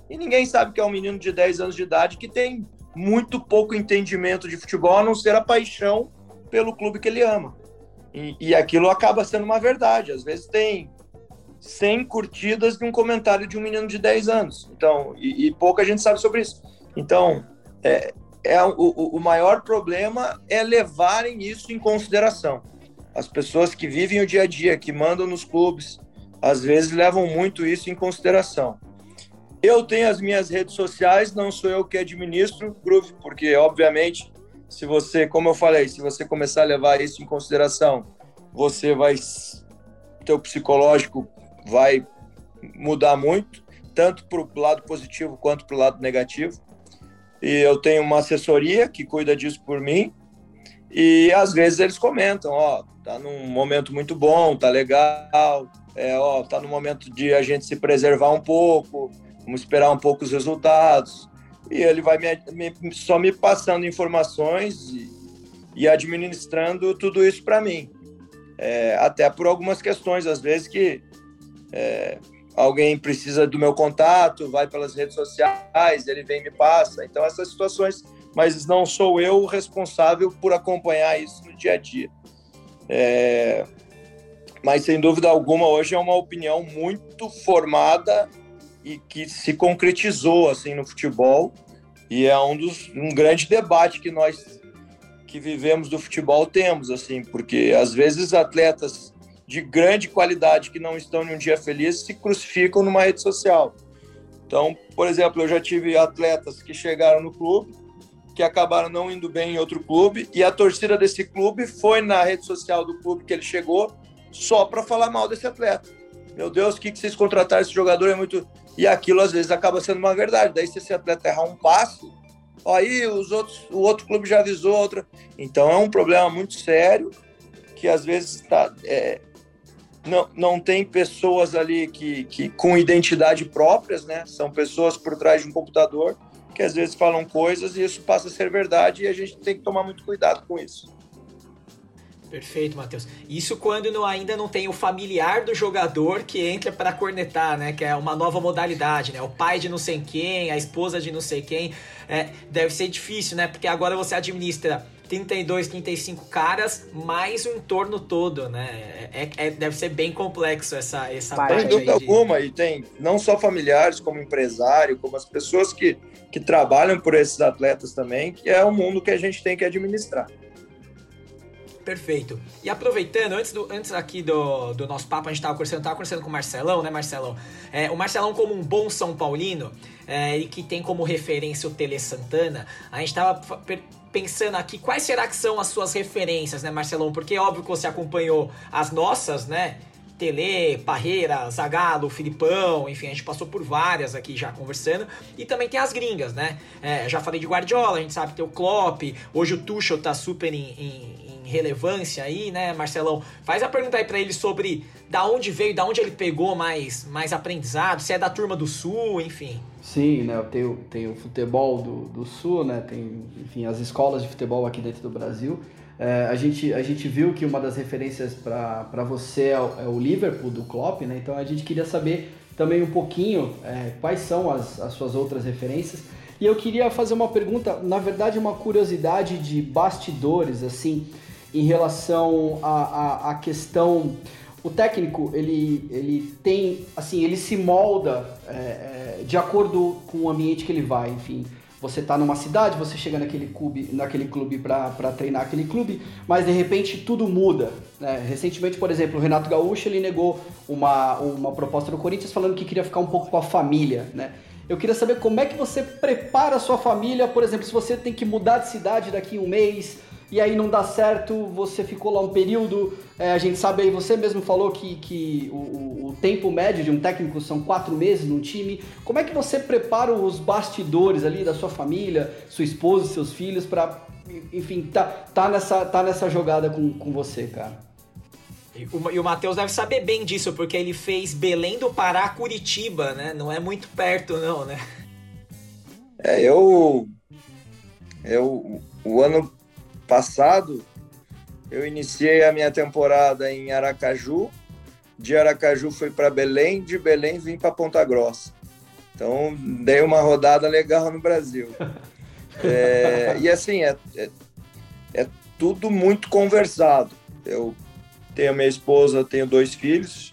E ninguém sabe que é um menino de 10 anos de idade que tem muito pouco entendimento de futebol, a não ser a paixão pelo clube que ele ama. E, e aquilo acaba sendo uma verdade. Às vezes tem 100 curtidas de um comentário de um menino de 10 anos. Então, e, e pouca gente sabe sobre isso. Então, é, é o, o maior problema é levarem isso em consideração. As pessoas que vivem o dia a dia, que mandam nos clubes, às vezes levam muito isso em consideração. Eu tenho as minhas redes sociais, não sou eu que administro, Groove, porque, obviamente, se você, como eu falei, se você começar a levar isso em consideração, você vai. Teu psicológico vai mudar muito, tanto para o lado positivo quanto para o lado negativo. E eu tenho uma assessoria que cuida disso por mim. E às vezes eles comentam, ó, tá num momento muito bom, tá legal, é, ó, tá no momento de a gente se preservar um pouco, vamos esperar um pouco os resultados. E ele vai me, me, só me passando informações e, e administrando tudo isso para mim. É, até por algumas questões, às vezes, que é, alguém precisa do meu contato, vai pelas redes sociais, ele vem e me passa. Então, essas situações, mas não sou eu o responsável por acompanhar isso no dia a dia. É, mas, sem dúvida alguma, hoje é uma opinião muito formada e que se concretizou assim no futebol e é um dos um grande debate que nós que vivemos do futebol temos assim porque às vezes atletas de grande qualidade que não estão em um dia feliz se crucificam numa rede social. Então, por exemplo, eu já tive atletas que chegaram no clube, que acabaram não indo bem em outro clube, e a torcida desse clube foi na rede social do clube que ele chegou só para falar mal desse atleta. Meu Deus, o que, que vocês contrataram esse jogador é muito. E aquilo às vezes acaba sendo uma verdade. Daí, se esse atleta errar um passe, aí os outros, o outro clube já avisou outra. Então é um problema muito sério que às vezes está é, não, não tem pessoas ali que, que com identidade próprias, né? São pessoas por trás de um computador que às vezes falam coisas e isso passa a ser verdade e a gente tem que tomar muito cuidado com isso. Perfeito, Matheus. Isso quando não, ainda não tem o familiar do jogador que entra para cornetar, né? Que é uma nova modalidade, né? O pai de não sei quem, a esposa de não sei quem. É, deve ser difícil, né? Porque agora você administra 32, 35 caras, mais o entorno todo, né? É, é, deve ser bem complexo essa, essa parte. Sem dúvida alguma, e tem não só familiares, como empresário, como as pessoas que, que trabalham por esses atletas também, que é o mundo que a gente tem que administrar. Perfeito. E aproveitando, antes, do, antes aqui do, do nosso papo, a gente estava conversando, tava conversando com o Marcelão, né, Marcelão? É, o Marcelão, como um bom São Paulino, é, e que tem como referência o Tele Santana, a gente estava pensando aqui quais será que são as suas referências, né, Marcelão? Porque é óbvio que você acompanhou as nossas, né? Tele, Parreira, Zagalo, Filipão, enfim, a gente passou por várias aqui já conversando. E também tem as gringas, né? É, já falei de Guardiola, a gente sabe que tem o Klopp, hoje o Tuchel tá super em, em relevância aí, né, Marcelão? Faz a pergunta aí para ele sobre da onde veio, da onde ele pegou mais, mais aprendizado, se é da turma do Sul, enfim. Sim, né, tem, tem o futebol do, do Sul, né, tem, enfim, as escolas de futebol aqui dentro do Brasil. É, a, gente, a gente viu que uma das referências para você é o, é o, Liverpool, do Klopp, né, então a gente queria saber também um pouquinho é, quais são as, as suas outras referências. E eu queria fazer uma pergunta, na verdade, uma curiosidade de bastidores, assim, em relação à, questão o técnico ele, ele tem assim ele se molda é, é, de acordo com o ambiente que ele vai enfim você está numa cidade você chega naquele clube naquele clube para treinar aquele clube mas de repente tudo muda né? recentemente por exemplo o Renato Gaúcho ele negou uma, uma proposta do Corinthians falando que queria ficar um pouco com a família né eu queria saber como é que você prepara a sua família por exemplo se você tem que mudar de cidade daqui a um mês e aí não dá certo, você ficou lá um período, é, a gente sabe aí, você mesmo falou que, que o, o, tempo médio de um técnico são quatro meses num time. Como é que você prepara os bastidores ali da sua família, sua esposa, seus filhos, para, enfim, tá, tá, nessa, tá nessa jogada com, com você, cara? E o, e o Matheus deve saber bem disso, porque ele fez Belém do Pará, Curitiba, né? Não é muito perto, não, né? É, eu. Eu. O ano passado, eu iniciei a minha temporada em Aracaju. De Aracaju fui para Belém, de Belém vim para Ponta Grossa. Então, dei uma rodada legal no Brasil. É, e assim, é, é, é, tudo muito conversado. Eu tenho minha esposa, tenho dois filhos.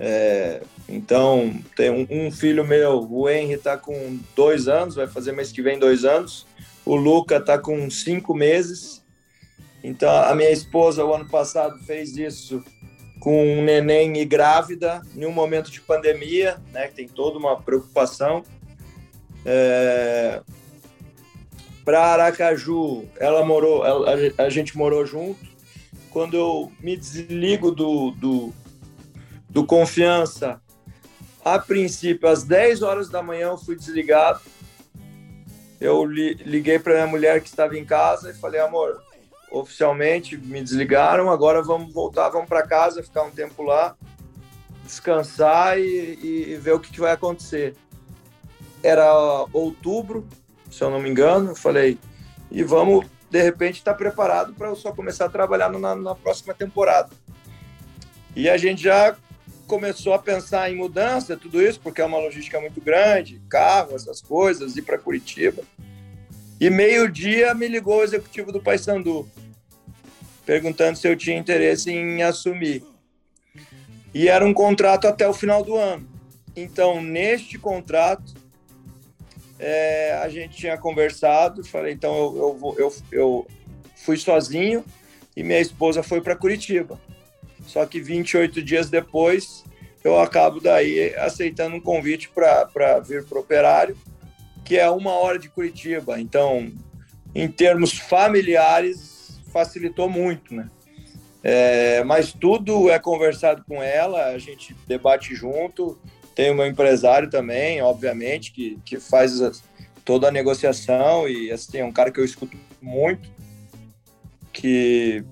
É, então, tem um, um, filho meu, o Henry, está com dois anos, vai fazer mês que vem dois anos. O Luca está com cinco meses. Então, a minha esposa, o ano passado, fez isso com um neném e grávida, em um momento de pandemia, né, que tem toda uma preocupação. É... Para Aracaju, ela morou, ela, a gente morou junto. Quando eu me desligo do, do, do Confiança, a princípio, às 10 horas da manhã, eu fui desligado eu li, liguei para minha mulher que estava em casa e falei, amor, oficialmente me desligaram, agora vamos voltar, vamos para casa, ficar um tempo lá, descansar e, e ver o que, que, vai acontecer. Era outubro, se eu não me engano, eu falei, e vamos de repente estar tá preparado para eu só começar a trabalhar na, na próxima temporada. E a gente já começou a pensar em mudança, tudo isso, porque é uma logística muito grande, carro, essas coisas, ir para Curitiba. E meio-dia me ligou o executivo do Paysandu, perguntando se eu tinha interesse em assumir. E era um contrato até o final do ano. Então, neste contrato, é, a gente tinha conversado, falei, então eu, eu, eu, eu fui sozinho e minha esposa foi para Curitiba. Só que 28 dias depois, eu acabo daí aceitando um convite para vir para o Operário, que é uma hora de Curitiba. Então, em termos familiares, facilitou muito, né? É, mas tudo é conversado com ela, a gente debate junto. Tem o meu empresário também, obviamente, que, que faz toda a negociação e assim, é um cara que eu escuto muito, que,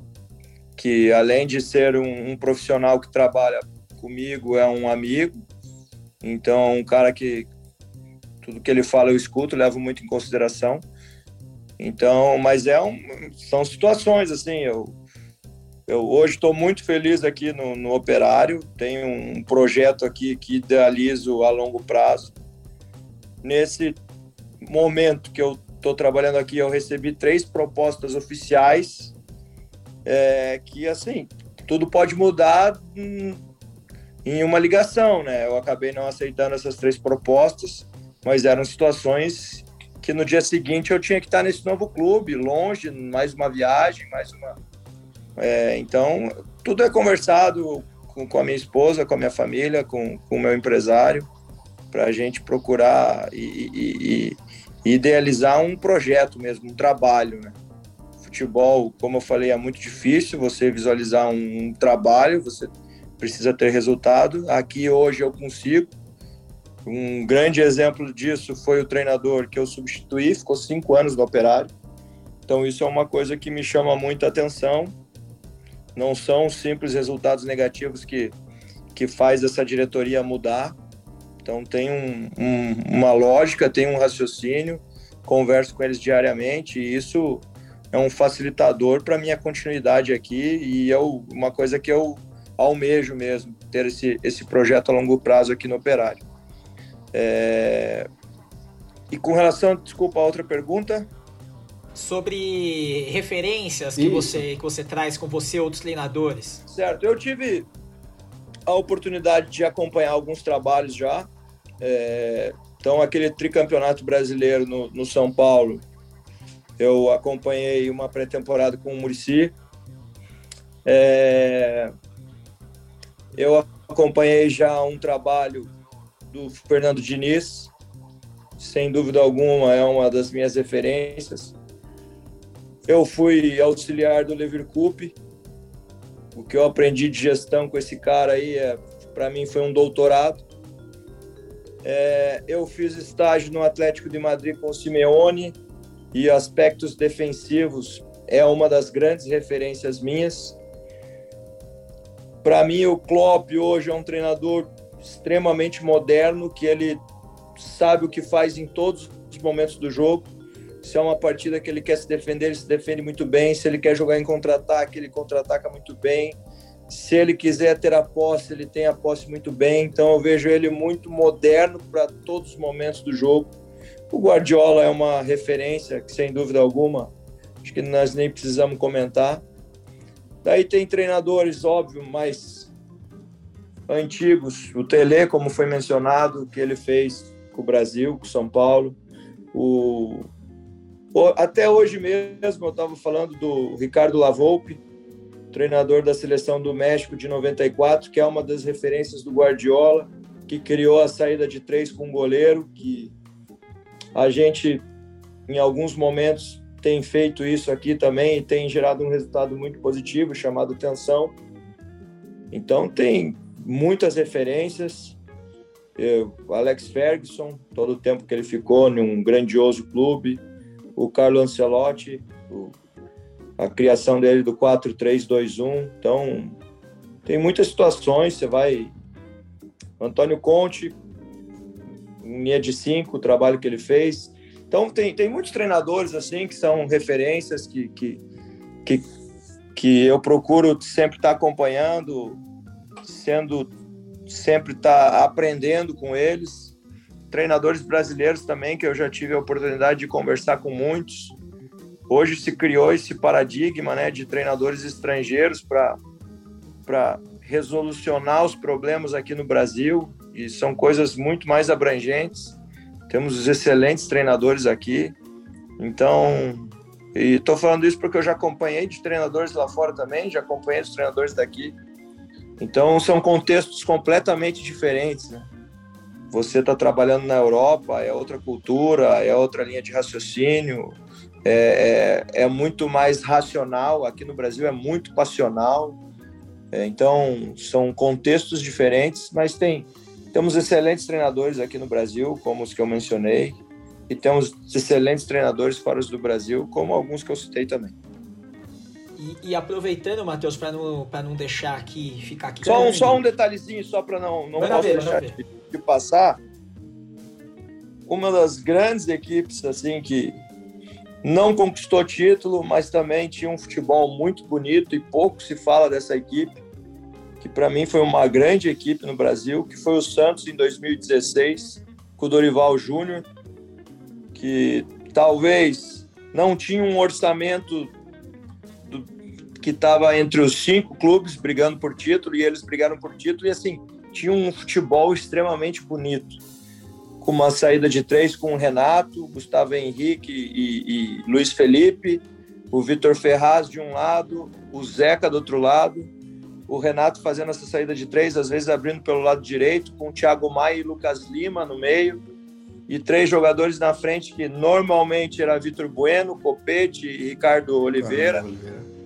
que além de ser um, um profissional que trabalha comigo, é um amigo. Então, um cara que tudo que ele fala eu escuto, levo muito em consideração. Então, mas é um, são situações assim, eu eu hoje estou muito feliz aqui no, no, Operário. Tenho um projeto aqui que idealizo a longo prazo. Nesse momento que eu estou trabalhando aqui, eu recebi três propostas oficiais. É, que assim, tudo pode mudar em uma ligação, né? Eu acabei não aceitando essas três propostas, mas eram situações que no dia seguinte eu tinha que estar nesse novo clube, longe, mais uma viagem, mais uma é, então, tudo é conversado com, com, a minha esposa, com a minha família, com, com o meu empresário, para a gente procurar e, e, e, idealizar um projeto mesmo, um trabalho. Né? Futebol, como eu falei, é muito difícil você visualizar um, um trabalho, você precisa ter resultado. Aqui hoje eu consigo. Um grande exemplo disso foi o treinador que eu substituí, ficou cinco anos no operário. Então, isso é uma coisa que me chama muita atenção não são simples resultados negativos que, que faz essa diretoria mudar. Então tem um, um, uma lógica, tem um raciocínio, converso com eles diariamente e isso é um facilitador para minha continuidade aqui e eu, uma coisa que eu almejo mesmo, ter esse, esse projeto a longo prazo aqui no Operário. É... E com relação, desculpa, a outra pergunta sobre referências que você, que você traz com você, outros treinadores. Certo, eu tive a oportunidade de acompanhar alguns trabalhos já. É, então, aquele tricampeonato brasileiro no, no São Paulo, eu acompanhei uma pré-temporada com o Murici. É, eu acompanhei já um trabalho do Fernando Diniz, sem dúvida alguma é uma das minhas referências. Eu fui auxiliar do Leverkusen. O que eu aprendi de gestão com esse cara aí, é, para mim, foi um doutorado. É, eu fiz estágio no Atlético de Madrid com o Simeone e aspectos defensivos é uma das grandes referências minhas. Para mim, o Klopp hoje é um treinador extremamente moderno, que ele sabe o que faz em todos os momentos do jogo se é uma partida que ele quer se defender, ele se defende muito bem. Se ele quer jogar em contra-ataque, ele contra-ataca muito bem. Se ele quiser ter a posse, ele tem a posse muito bem. Então eu vejo ele muito moderno para todos os momentos do jogo. O Guardiola é uma referência que, sem dúvida alguma, acho que nós nem precisamos comentar. Daí tem treinadores, óbvio, mais antigos. O Tele, como foi mencionado, que ele fez com o Brasil, com o São Paulo. O até hoje mesmo, eu estava falando do Ricardo Lavolpe, treinador da seleção do México de 94, que é uma das referências do Guardiola, que criou a saída de três com um goleiro, que a gente, em alguns momentos, tem feito isso aqui também e tem gerado um resultado muito positivo, chamado atenção. Então, tem muitas referências. Eu, Alex Ferguson, todo o tempo que ele ficou em um grandioso clube, o Carlo Ancelotti, o, a criação dele do 4-3-2-1. Então, tem muitas situações. Você vai. Antônio Conte, linha de cinco, o trabalho que ele fez. Então, tem, tem muitos treinadores assim que são referências que, que, que, que eu procuro sempre estar acompanhando, sendo sempre estar aprendendo com eles treinadores brasileiros também, que eu já tive a oportunidade de conversar com muitos. Hoje se criou esse paradigma né, de treinadores estrangeiros para resolucionar os problemas aqui no Brasil, e são coisas muito mais abrangentes. Temos os excelentes treinadores aqui. Então, e estou falando isso porque eu já acompanhei de treinadores lá fora também, já acompanhei os treinadores daqui. Então são contextos completamente diferentes, né? Você está trabalhando na Europa, é outra cultura, é outra linha de raciocínio, é, é, é muito mais racional. Aqui no Brasil é muito passional. É, então são contextos diferentes, mas tem temos excelentes treinadores aqui no Brasil, como os que eu mencionei, e temos excelentes treinadores fora do Brasil, como alguns que eu citei também. E, e aproveitando, Matheus, para não, não deixar aqui ficar aqui. Só um, só um detalhezinho, só para não, não posso ver, deixar de, de, passar. Uma das grandes equipes assim que não conquistou título, mas também tinha um futebol muito bonito e pouco se fala dessa equipe, que para mim foi uma grande equipe no Brasil, que foi o Santos em 2016, com o Dorival Júnior, que talvez não tinha um orçamento do, que estava entre os cinco clubes brigando por título e eles brigaram por título e assim tinha um futebol extremamente bonito com uma saída de três com o Renato, Gustavo Henrique e, e Luiz Felipe, o Vitor Ferraz de um lado, o Zeca do outro lado, o Renato fazendo essa saída de três, às vezes abrindo pelo lado direito, com o Thiago Maia e Lucas Lima no meio, e três jogadores na frente que normalmente era Vitor Bueno, Copete e Ricardo Oliveira.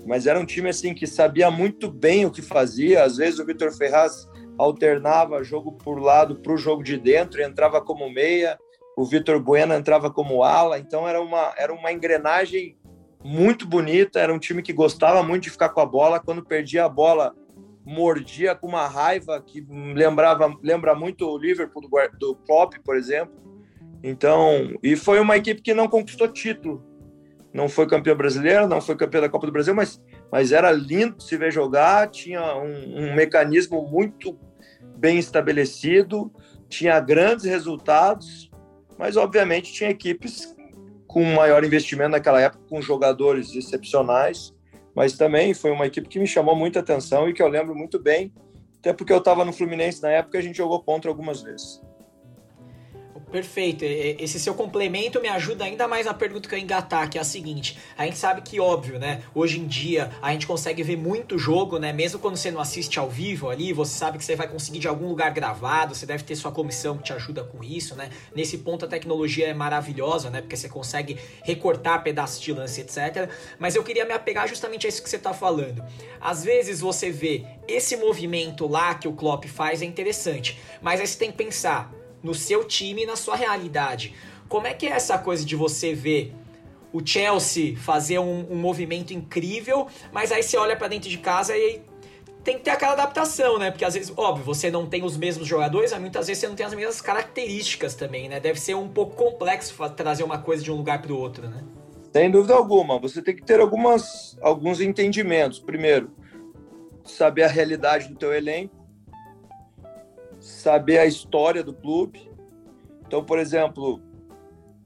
Mas era um time assim que sabia muito bem o que fazia. Às vezes o Vitor Ferraz alternava jogo por lado para o jogo de dentro, entrava como meia, o Vitor Bueno entrava como ala, então era uma, era uma engrenagem muito bonita, era um time que gostava muito de ficar com a bola, quando perdia a bola, mordia com uma raiva que lembrava lembra muito o Liverpool do, do Klopp, por exemplo. Então, e foi uma equipe que não conquistou título. Não foi campeão brasileiro, não foi campeão da Copa do Brasil, mas, mas era lindo se ver jogar, tinha um, um mecanismo muito bem estabelecido, tinha grandes resultados, mas obviamente tinha equipes com maior investimento naquela época, com jogadores excepcionais, mas também foi uma equipe que me chamou muita atenção e que eu lembro muito bem, até porque eu estava no Fluminense na época e a gente jogou contra algumas vezes. Perfeito. Esse seu complemento me ajuda ainda mais na pergunta que eu engatar, que é a seguinte: a gente sabe que, óbvio, né? Hoje em dia a gente consegue ver muito jogo, né? Mesmo quando você não assiste ao vivo ali, você sabe que você vai conseguir de algum lugar gravado, você deve ter sua comissão que te ajuda com isso, né? Nesse ponto a tecnologia é maravilhosa, né? Porque você consegue recortar pedaços de lance, etc. Mas eu queria me apegar justamente a isso que você tá falando. Às vezes você vê esse movimento lá que o Klopp faz é interessante, mas aí você tem que pensar no seu time e na sua realidade. Como é que é essa coisa de você ver o Chelsea fazer um, um movimento incrível, mas aí você olha para dentro de casa e tem que ter aquela adaptação, né? Porque às vezes, óbvio, você não tem os mesmos jogadores, mas muitas vezes você não tem as mesmas características também, né? Deve ser um pouco complexo trazer uma coisa de um lugar para o outro, né? Sem dúvida alguma. Você tem que ter algumas, alguns entendimentos. Primeiro, saber a realidade do teu elenco, saber a história do clube. Então, por exemplo,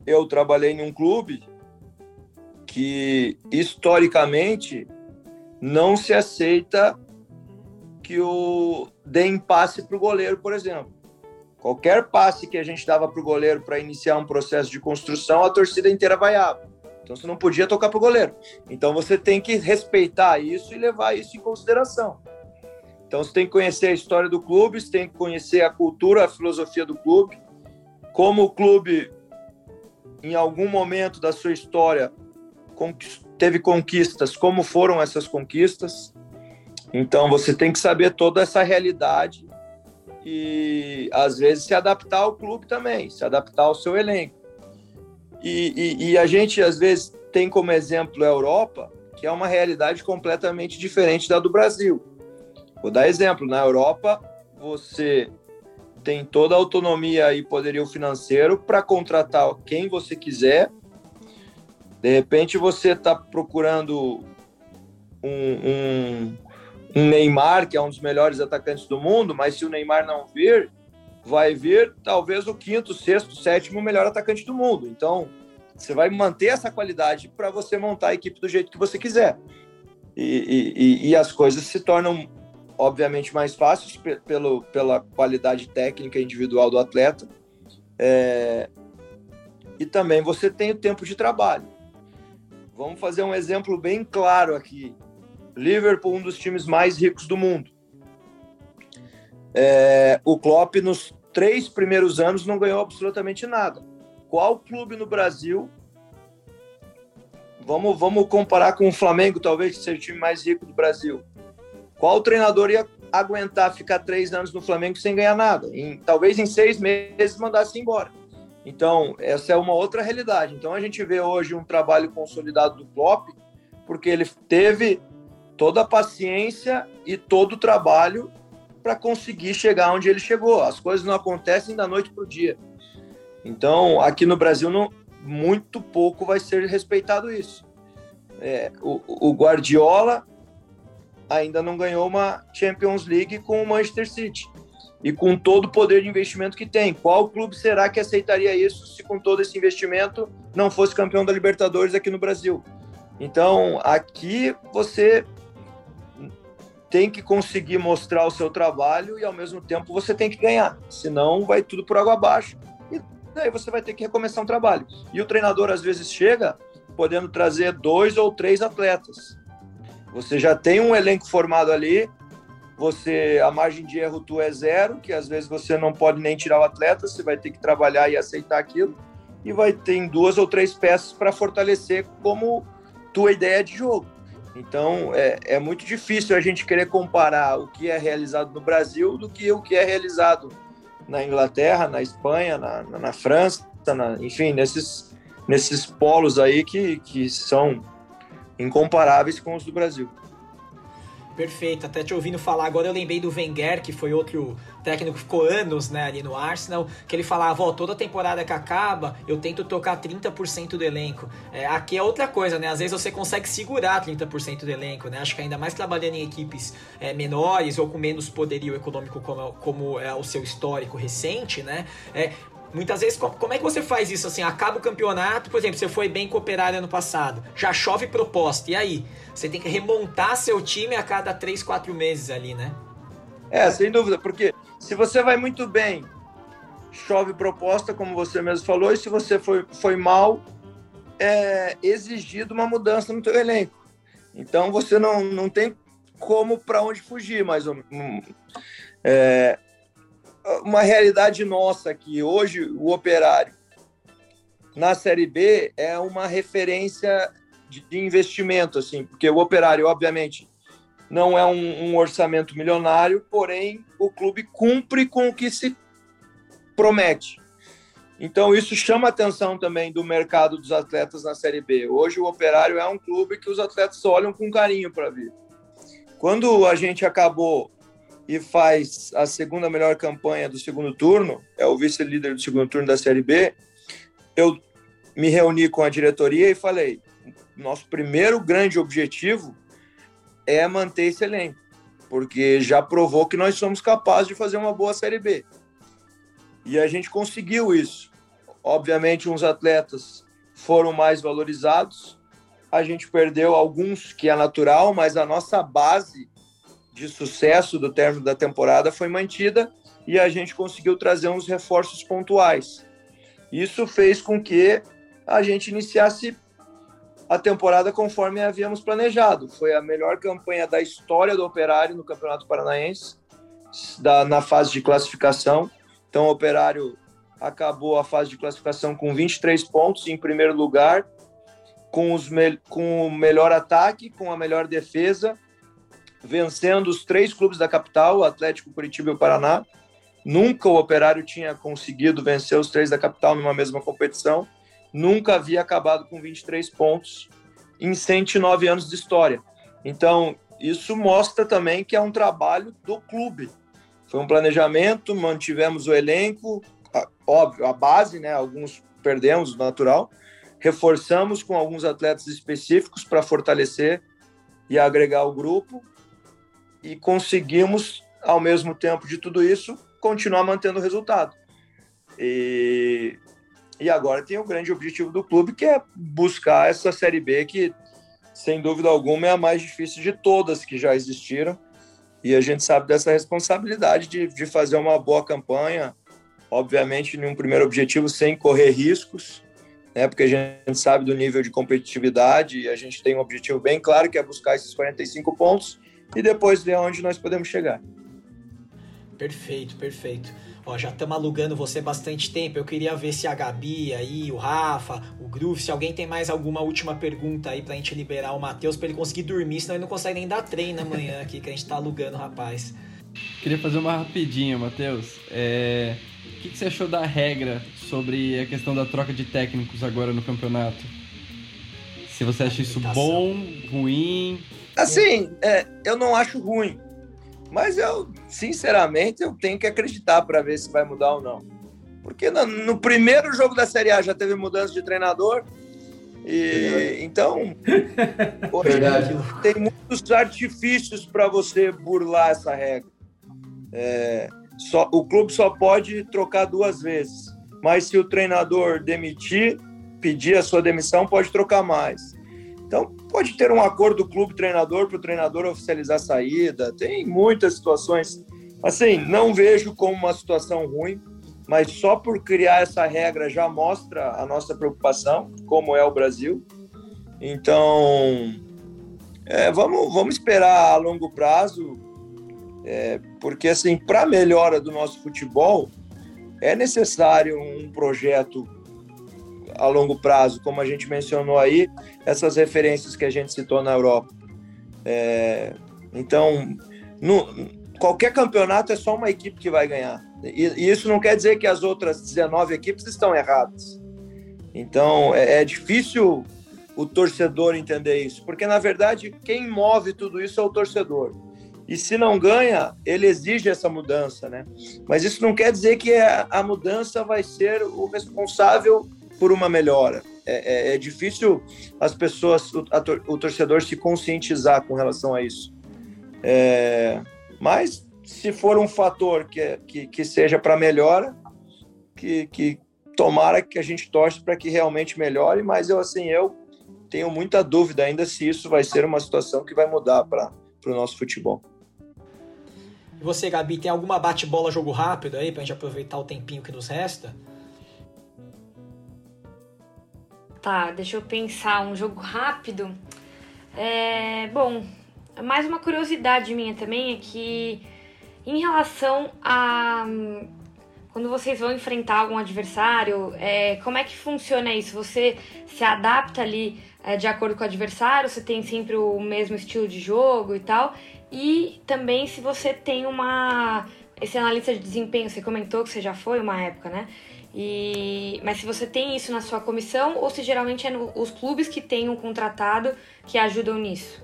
eu trabalhei em um clube que historicamente não se aceita que o deem passe para o goleiro, por exemplo. Qualquer passe que a gente dava para o goleiro para iniciar um processo de construção, a torcida inteira vaiava. Então você não podia tocar para o goleiro. Então você tem que respeitar isso e levar isso em consideração. Então você tem que conhecer a história do clube, você tem que conhecer a cultura, a filosofia do clube, como o clube, em algum momento da sua história, teve conquistas, como foram essas conquistas. Então você tem que saber toda essa realidade e às vezes se adaptar ao clube também, se adaptar ao seu elenco. E, e, e a gente às vezes tem como exemplo a Europa, que é uma realidade completamente diferente da do Brasil. Vou dar exemplo: na Europa, você tem toda a autonomia e poderio financeiro para contratar quem você quiser. De repente, você está procurando um, um, um, Neymar, que é um dos melhores atacantes do mundo, mas se o Neymar não vir, vai vir talvez o quinto, sexto, sétimo melhor atacante do mundo. Então, você vai manter essa qualidade para você montar a equipe do jeito que você quiser. E, e, e as coisas se tornam obviamente mais fáceis pelo, pela qualidade técnica individual do atleta. É, e também você tem o tempo de trabalho. Vamos fazer um exemplo bem claro aqui. Liverpool, um dos times mais ricos do mundo. É, o Klopp, nos três primeiros anos, não ganhou absolutamente nada. Qual clube no Brasil Vamos, vamos comparar com o Flamengo, talvez, que seja o time mais rico do Brasil. Qual treinador ia aguentar ficar três anos no Flamengo sem ganhar nada? Em, talvez em seis meses mandasse embora. Então, essa é uma outra realidade. Então, a gente vê hoje um trabalho consolidado do Klopp, porque ele teve toda a paciência e todo o trabalho para conseguir chegar onde ele chegou. As coisas não acontecem da noite para o dia. Então, aqui no Brasil, não, muito pouco vai ser respeitado isso. É, o, o, Guardiola ainda não ganhou uma Champions League com o Manchester City. E com todo o poder de investimento que tem. Qual clube será que aceitaria isso se com todo esse investimento não fosse campeão da Libertadores aqui no Brasil? Então, aqui você tem que conseguir mostrar o seu trabalho e ao mesmo tempo você tem que ganhar. Senão vai tudo por água abaixo daí você vai ter que recomeçar um trabalho. E o treinador às vezes chega podendo trazer dois ou três atletas. Você já tem um elenco formado ali, você a margem de erro tu é zero, que às vezes você não pode nem tirar o atleta, você vai ter que trabalhar e aceitar aquilo, e vai ter duas ou três peças para fortalecer como tua ideia de jogo. Então é, é muito difícil a gente querer comparar o que é realizado no Brasil do que o que é realizado na Inglaterra, na Espanha, na, na, na França, na, enfim, nesses, nesses polos aí que, que são incomparáveis com os do Brasil. Perfeito, até te ouvindo falar agora eu lembrei do Wenger, que foi outro técnico que ficou anos né, ali no Arsenal, que ele falava, ó, toda temporada que acaba, eu tento tocar 30% do elenco. É, aqui é outra coisa, né? Às vezes você consegue segurar 30% do elenco, né? Acho que ainda mais trabalhando em equipes é, menores ou com menos poderio econômico como, como é o seu histórico recente, né? É, Muitas vezes, como é que você faz isso assim? Acaba o campeonato, por exemplo, você foi bem cooperado ano passado, já chove proposta, e aí? Você tem que remontar seu time a cada 3, 4 meses ali, né? É, sem dúvida, porque se você vai muito bem, chove proposta, como você mesmo falou, e se você foi, foi mal, é exigido uma mudança no teu elenco. Então você não, não tem como para onde fugir, mais ou menos. É, uma realidade nossa aqui. Hoje, o Operário, na Série B, é uma referência de, investimento, assim, porque o Operário, obviamente, não é um, um, orçamento milionário, porém, o clube cumpre com o que se promete. Então, isso chama atenção também do mercado dos atletas na Série B. Hoje, o Operário é um clube que os atletas olham com carinho para vir. Quando a gente acabou e faz a segunda melhor campanha do segundo turno, é o vice-líder do segundo turno da Série B, eu me reuni com a diretoria e falei: nosso primeiro grande objetivo é manter esse elenco, porque já provou que nós somos capazes de fazer uma boa Série B. E a gente conseguiu isso. Obviamente, uns atletas foram mais valorizados, a gente perdeu alguns que é natural, mas a nossa base de sucesso do término da temporada foi mantida e a gente conseguiu trazer uns reforços pontuais. Isso fez com que a gente iniciasse a temporada conforme havíamos planejado. Foi a melhor campanha da história do Operário no Campeonato Paranaense, da, na fase de classificação. Então, o Operário acabou a fase de classificação com 23 pontos em primeiro lugar, com, os me com o melhor ataque, com a melhor defesa vencendo os três clubes da capital, Atlético, Curitiba e o Paraná. Nunca o Operário tinha conseguido vencer os três da capital numa mesma competição. Nunca havia acabado com 23 pontos em 109 anos de história. Então, isso mostra também que é um trabalho do clube. Foi um planejamento, mantivemos o elenco, óbvio, a base, né? Alguns perdemos, natural. Reforçamos com alguns atletas específicos para fortalecer e agregar o grupo e conseguimos, ao mesmo tempo de tudo isso, continuar mantendo o resultado. E, e agora tem o grande objetivo do clube, que é buscar essa Série B, que, sem dúvida alguma, é a mais difícil de todas que já existiram. E a gente sabe dessa responsabilidade de, de fazer uma boa campanha, obviamente, em um primeiro objetivo, sem correr riscos, né, porque a gente sabe do nível de competitividade e a gente tem um objetivo bem claro, que é buscar esses 45 pontos e depois ver onde nós podemos chegar. Perfeito, perfeito. Ó, já estamos alugando você bastante tempo. Eu queria ver se a Gabi aí, o Rafa, o Groove, se alguém tem mais alguma última pergunta aí pra gente liberar o Matheus pra ele conseguir dormir, senão ele não consegue nem dar treino amanhã aqui, que a gente tá alugando, rapaz. Queria fazer uma rapidinha, Matheus. É... O que, que você achou da regra sobre a questão da troca de técnicos agora no campeonato? Se você acha isso bom, ruim? Assim, é, eu não acho ruim. Mas eu, sinceramente, eu tenho que acreditar para ver se vai mudar ou não. Porque no, no, primeiro jogo da Série A já teve mudança de treinador. E então hoje tem muitos artifícios para você burlar essa regra. É, só, o clube só pode trocar duas vezes. Mas se o treinador demitir, pedir a sua demissão, pode trocar mais. Então, pode ter um acordo do clube-treinador para o treinador oficializar a saída. Tem muitas situações. Assim, não vejo como uma situação ruim, mas só por criar essa regra já mostra a nossa preocupação, como é o Brasil. Então, é, vamos, vamos esperar a longo prazo, é, porque, assim, para a melhora do nosso futebol, é necessário um projeto a longo prazo, como a gente mencionou aí, essas referências que a gente citou na Europa. É, então, no, qualquer campeonato é só uma equipe que vai ganhar. E, e, isso não quer dizer que as outras 19 equipes estão erradas. Então, é, é difícil o torcedor entender isso, porque na verdade quem move tudo isso é o torcedor. E se não ganha, ele exige essa mudança, né? Mas isso não quer dizer que a mudança vai ser o responsável por uma melhora. É, é, é difícil as pessoas, o, a, o, torcedor se conscientizar com relação a isso. É, mas se for um fator que, que, que seja para melhora, que, que tomara que a gente torce para que realmente melhore, mas eu assim eu tenho muita dúvida ainda se isso vai ser uma situação que vai mudar para o nosso futebol. E você, Gabi, tem alguma bate-bola jogo rápido aí para a gente aproveitar o tempinho que nos resta? Tá, deixa eu pensar um jogo rápido. É, bom, mais uma curiosidade minha também é que em relação a quando vocês vão enfrentar algum adversário, é, como é que funciona isso? Você se adapta ali é, de acordo com o adversário? Você tem sempre o mesmo estilo de jogo e tal? E também se você tem uma esse analista de desempenho, você comentou que você já foi uma época, né? E, mas se você tem isso na sua comissão ou se geralmente é no, os clubes que têm um contratado que ajudam nisso?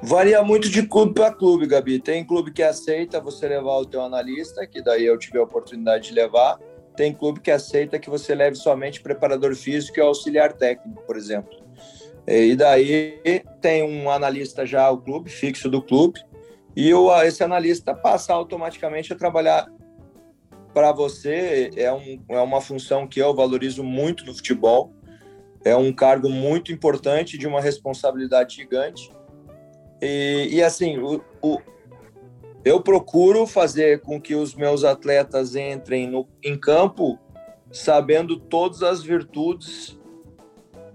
Varia muito de clube para clube, Gabi. Tem clube que aceita você levar o teu analista, que daí eu tive a oportunidade de levar. Tem clube que aceita que você leve somente preparador físico e auxiliar técnico, por exemplo. E daí tem um analista já, o clube, fixo do clube, e o, esse analista passa automaticamente a trabalhar para você é, um, é uma função que eu valorizo muito no futebol. É um cargo muito importante, de uma responsabilidade gigante. E, e assim, o, o, eu procuro fazer com que os meus atletas entrem no, em campo sabendo todas as virtudes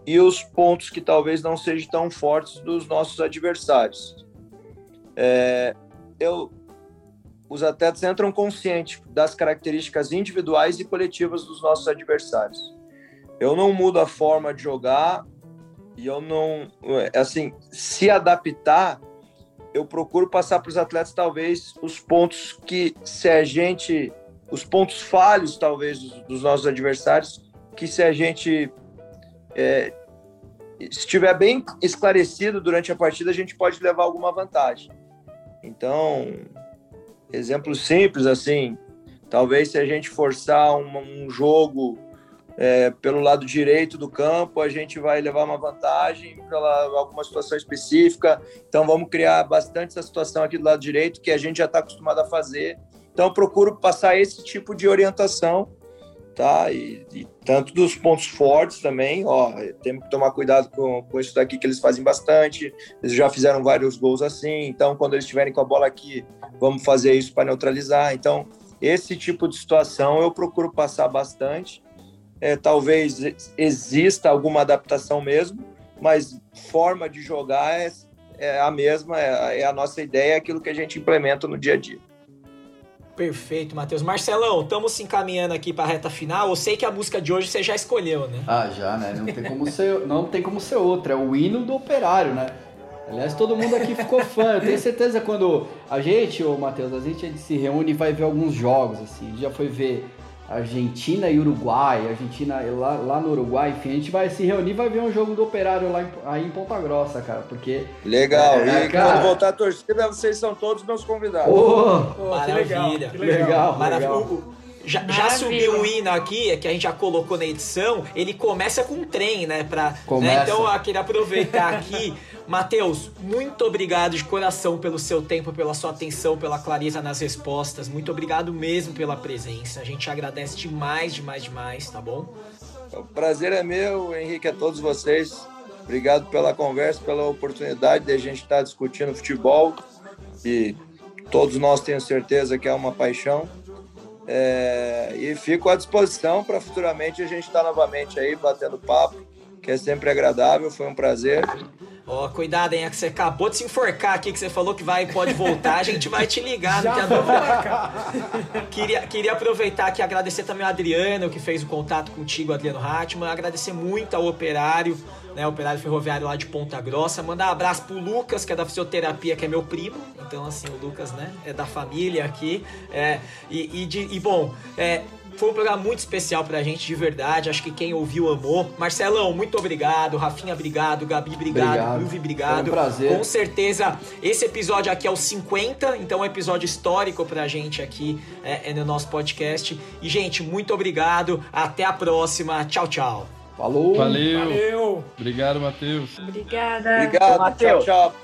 e os pontos que talvez não sejam tão fortes dos nossos adversários. É, eu, os atletas entram conscientes das características individuais e coletivas dos nossos adversários. Eu não mudo a forma de jogar e eu não, assim, se adaptar, eu procuro passar para os atletas talvez os pontos que se a gente, os pontos falhos talvez dos, dos nossos adversários, que se a gente é, estiver bem esclarecido durante a partida, a gente pode levar alguma vantagem. Então, Exemplo simples, assim, talvez se a gente forçar um, um jogo é, pelo lado direito do campo, a gente vai levar uma vantagem pela alguma situação específica. Então, vamos criar bastante essa situação aqui do lado direito, que a gente já está acostumado a fazer. Então, procuro passar esse tipo de orientação, tá? E, e, tanto dos pontos fortes também, ó, temos que tomar cuidado com, com isso daqui que eles fazem bastante. Eles já fizeram vários gols assim, então, quando eles estiverem com a bola aqui, vamos fazer isso para neutralizar. Então, esse tipo de situação eu procuro passar bastante. É, talvez exista alguma adaptação mesmo, mas forma de jogar é, é a mesma, é, é, a nossa ideia, é aquilo que a gente implementa no dia a dia. Perfeito, Matheus. Marcelão, estamos se encaminhando aqui para a reta final. Eu sei que a música de hoje você já escolheu, né? Ah, já, né? Não tem como ser, não tem como ser outra. É o hino do operário, né? Aliás, todo mundo aqui ficou fã. Eu tenho certeza quando a gente, ô Matheus, a gente, se reúne e vai ver alguns jogos, assim. Já foi ver Argentina e Uruguai, Argentina lá, lá no Uruguai, enfim, a gente vai se reunir e vai ver um jogo do Operário lá em, aí em Ponta Grossa, cara, porque... Legal, é, e cara... quando voltar a torcida, vocês são todos meus convidados. Oh, oh, Maravilha. Que legal, que legal. Maravilha. legal. Já, já, subiu o hino aqui, que a gente já colocou na edição, ele começa com um trem, né? Pra, né? Então eu queria aproveitar aqui. Matheus, muito obrigado de coração pelo seu tempo, pela sua atenção, pela clareza nas respostas. Muito obrigado mesmo pela presença. A gente agradece demais, demais, demais, tá bom? O prazer é meu, Henrique, a todos vocês. Obrigado pela conversa, pela oportunidade de a gente estar discutindo futebol. E todos nós tenho certeza que é uma paixão. É, e fico à disposição para futuramente a gente estar novamente aí batendo papo, que é sempre agradável, foi um prazer. Ó, oh, cuidado, hein? É que você acabou de se enforcar aqui, que você falou que vai pode voltar, a gente vai te ligar, não tem dúvida. queria, queria aproveitar aqui e agradecer também ao Adriano, que fez o contato contigo, Adriano Hatman. Agradecer muito ao operário, né? Operário ferroviário lá de Ponta Grossa. Mandar um abraço pro Lucas, que é da fisioterapia, que é meu primo. Então, assim, o Lucas, né? É da família aqui. É, e, e, de, e bom, é, foi um programa muito especial pra gente, de verdade. Acho que quem ouviu amou. Marcelão, muito obrigado. Rafinha, obrigado. Gabi, obrigado. Luvi, obrigado. Foi um prazer. Com certeza, esse episódio aqui é o 50, então é um episódio histórico pra gente aqui é, é no nosso podcast. E, gente, muito obrigado. Até a próxima. Tchau, tchau. Falou. Valeu. Valeu. Obrigado, Matheus. Obrigada. Obrigado, Matheus. Tchau, tchau.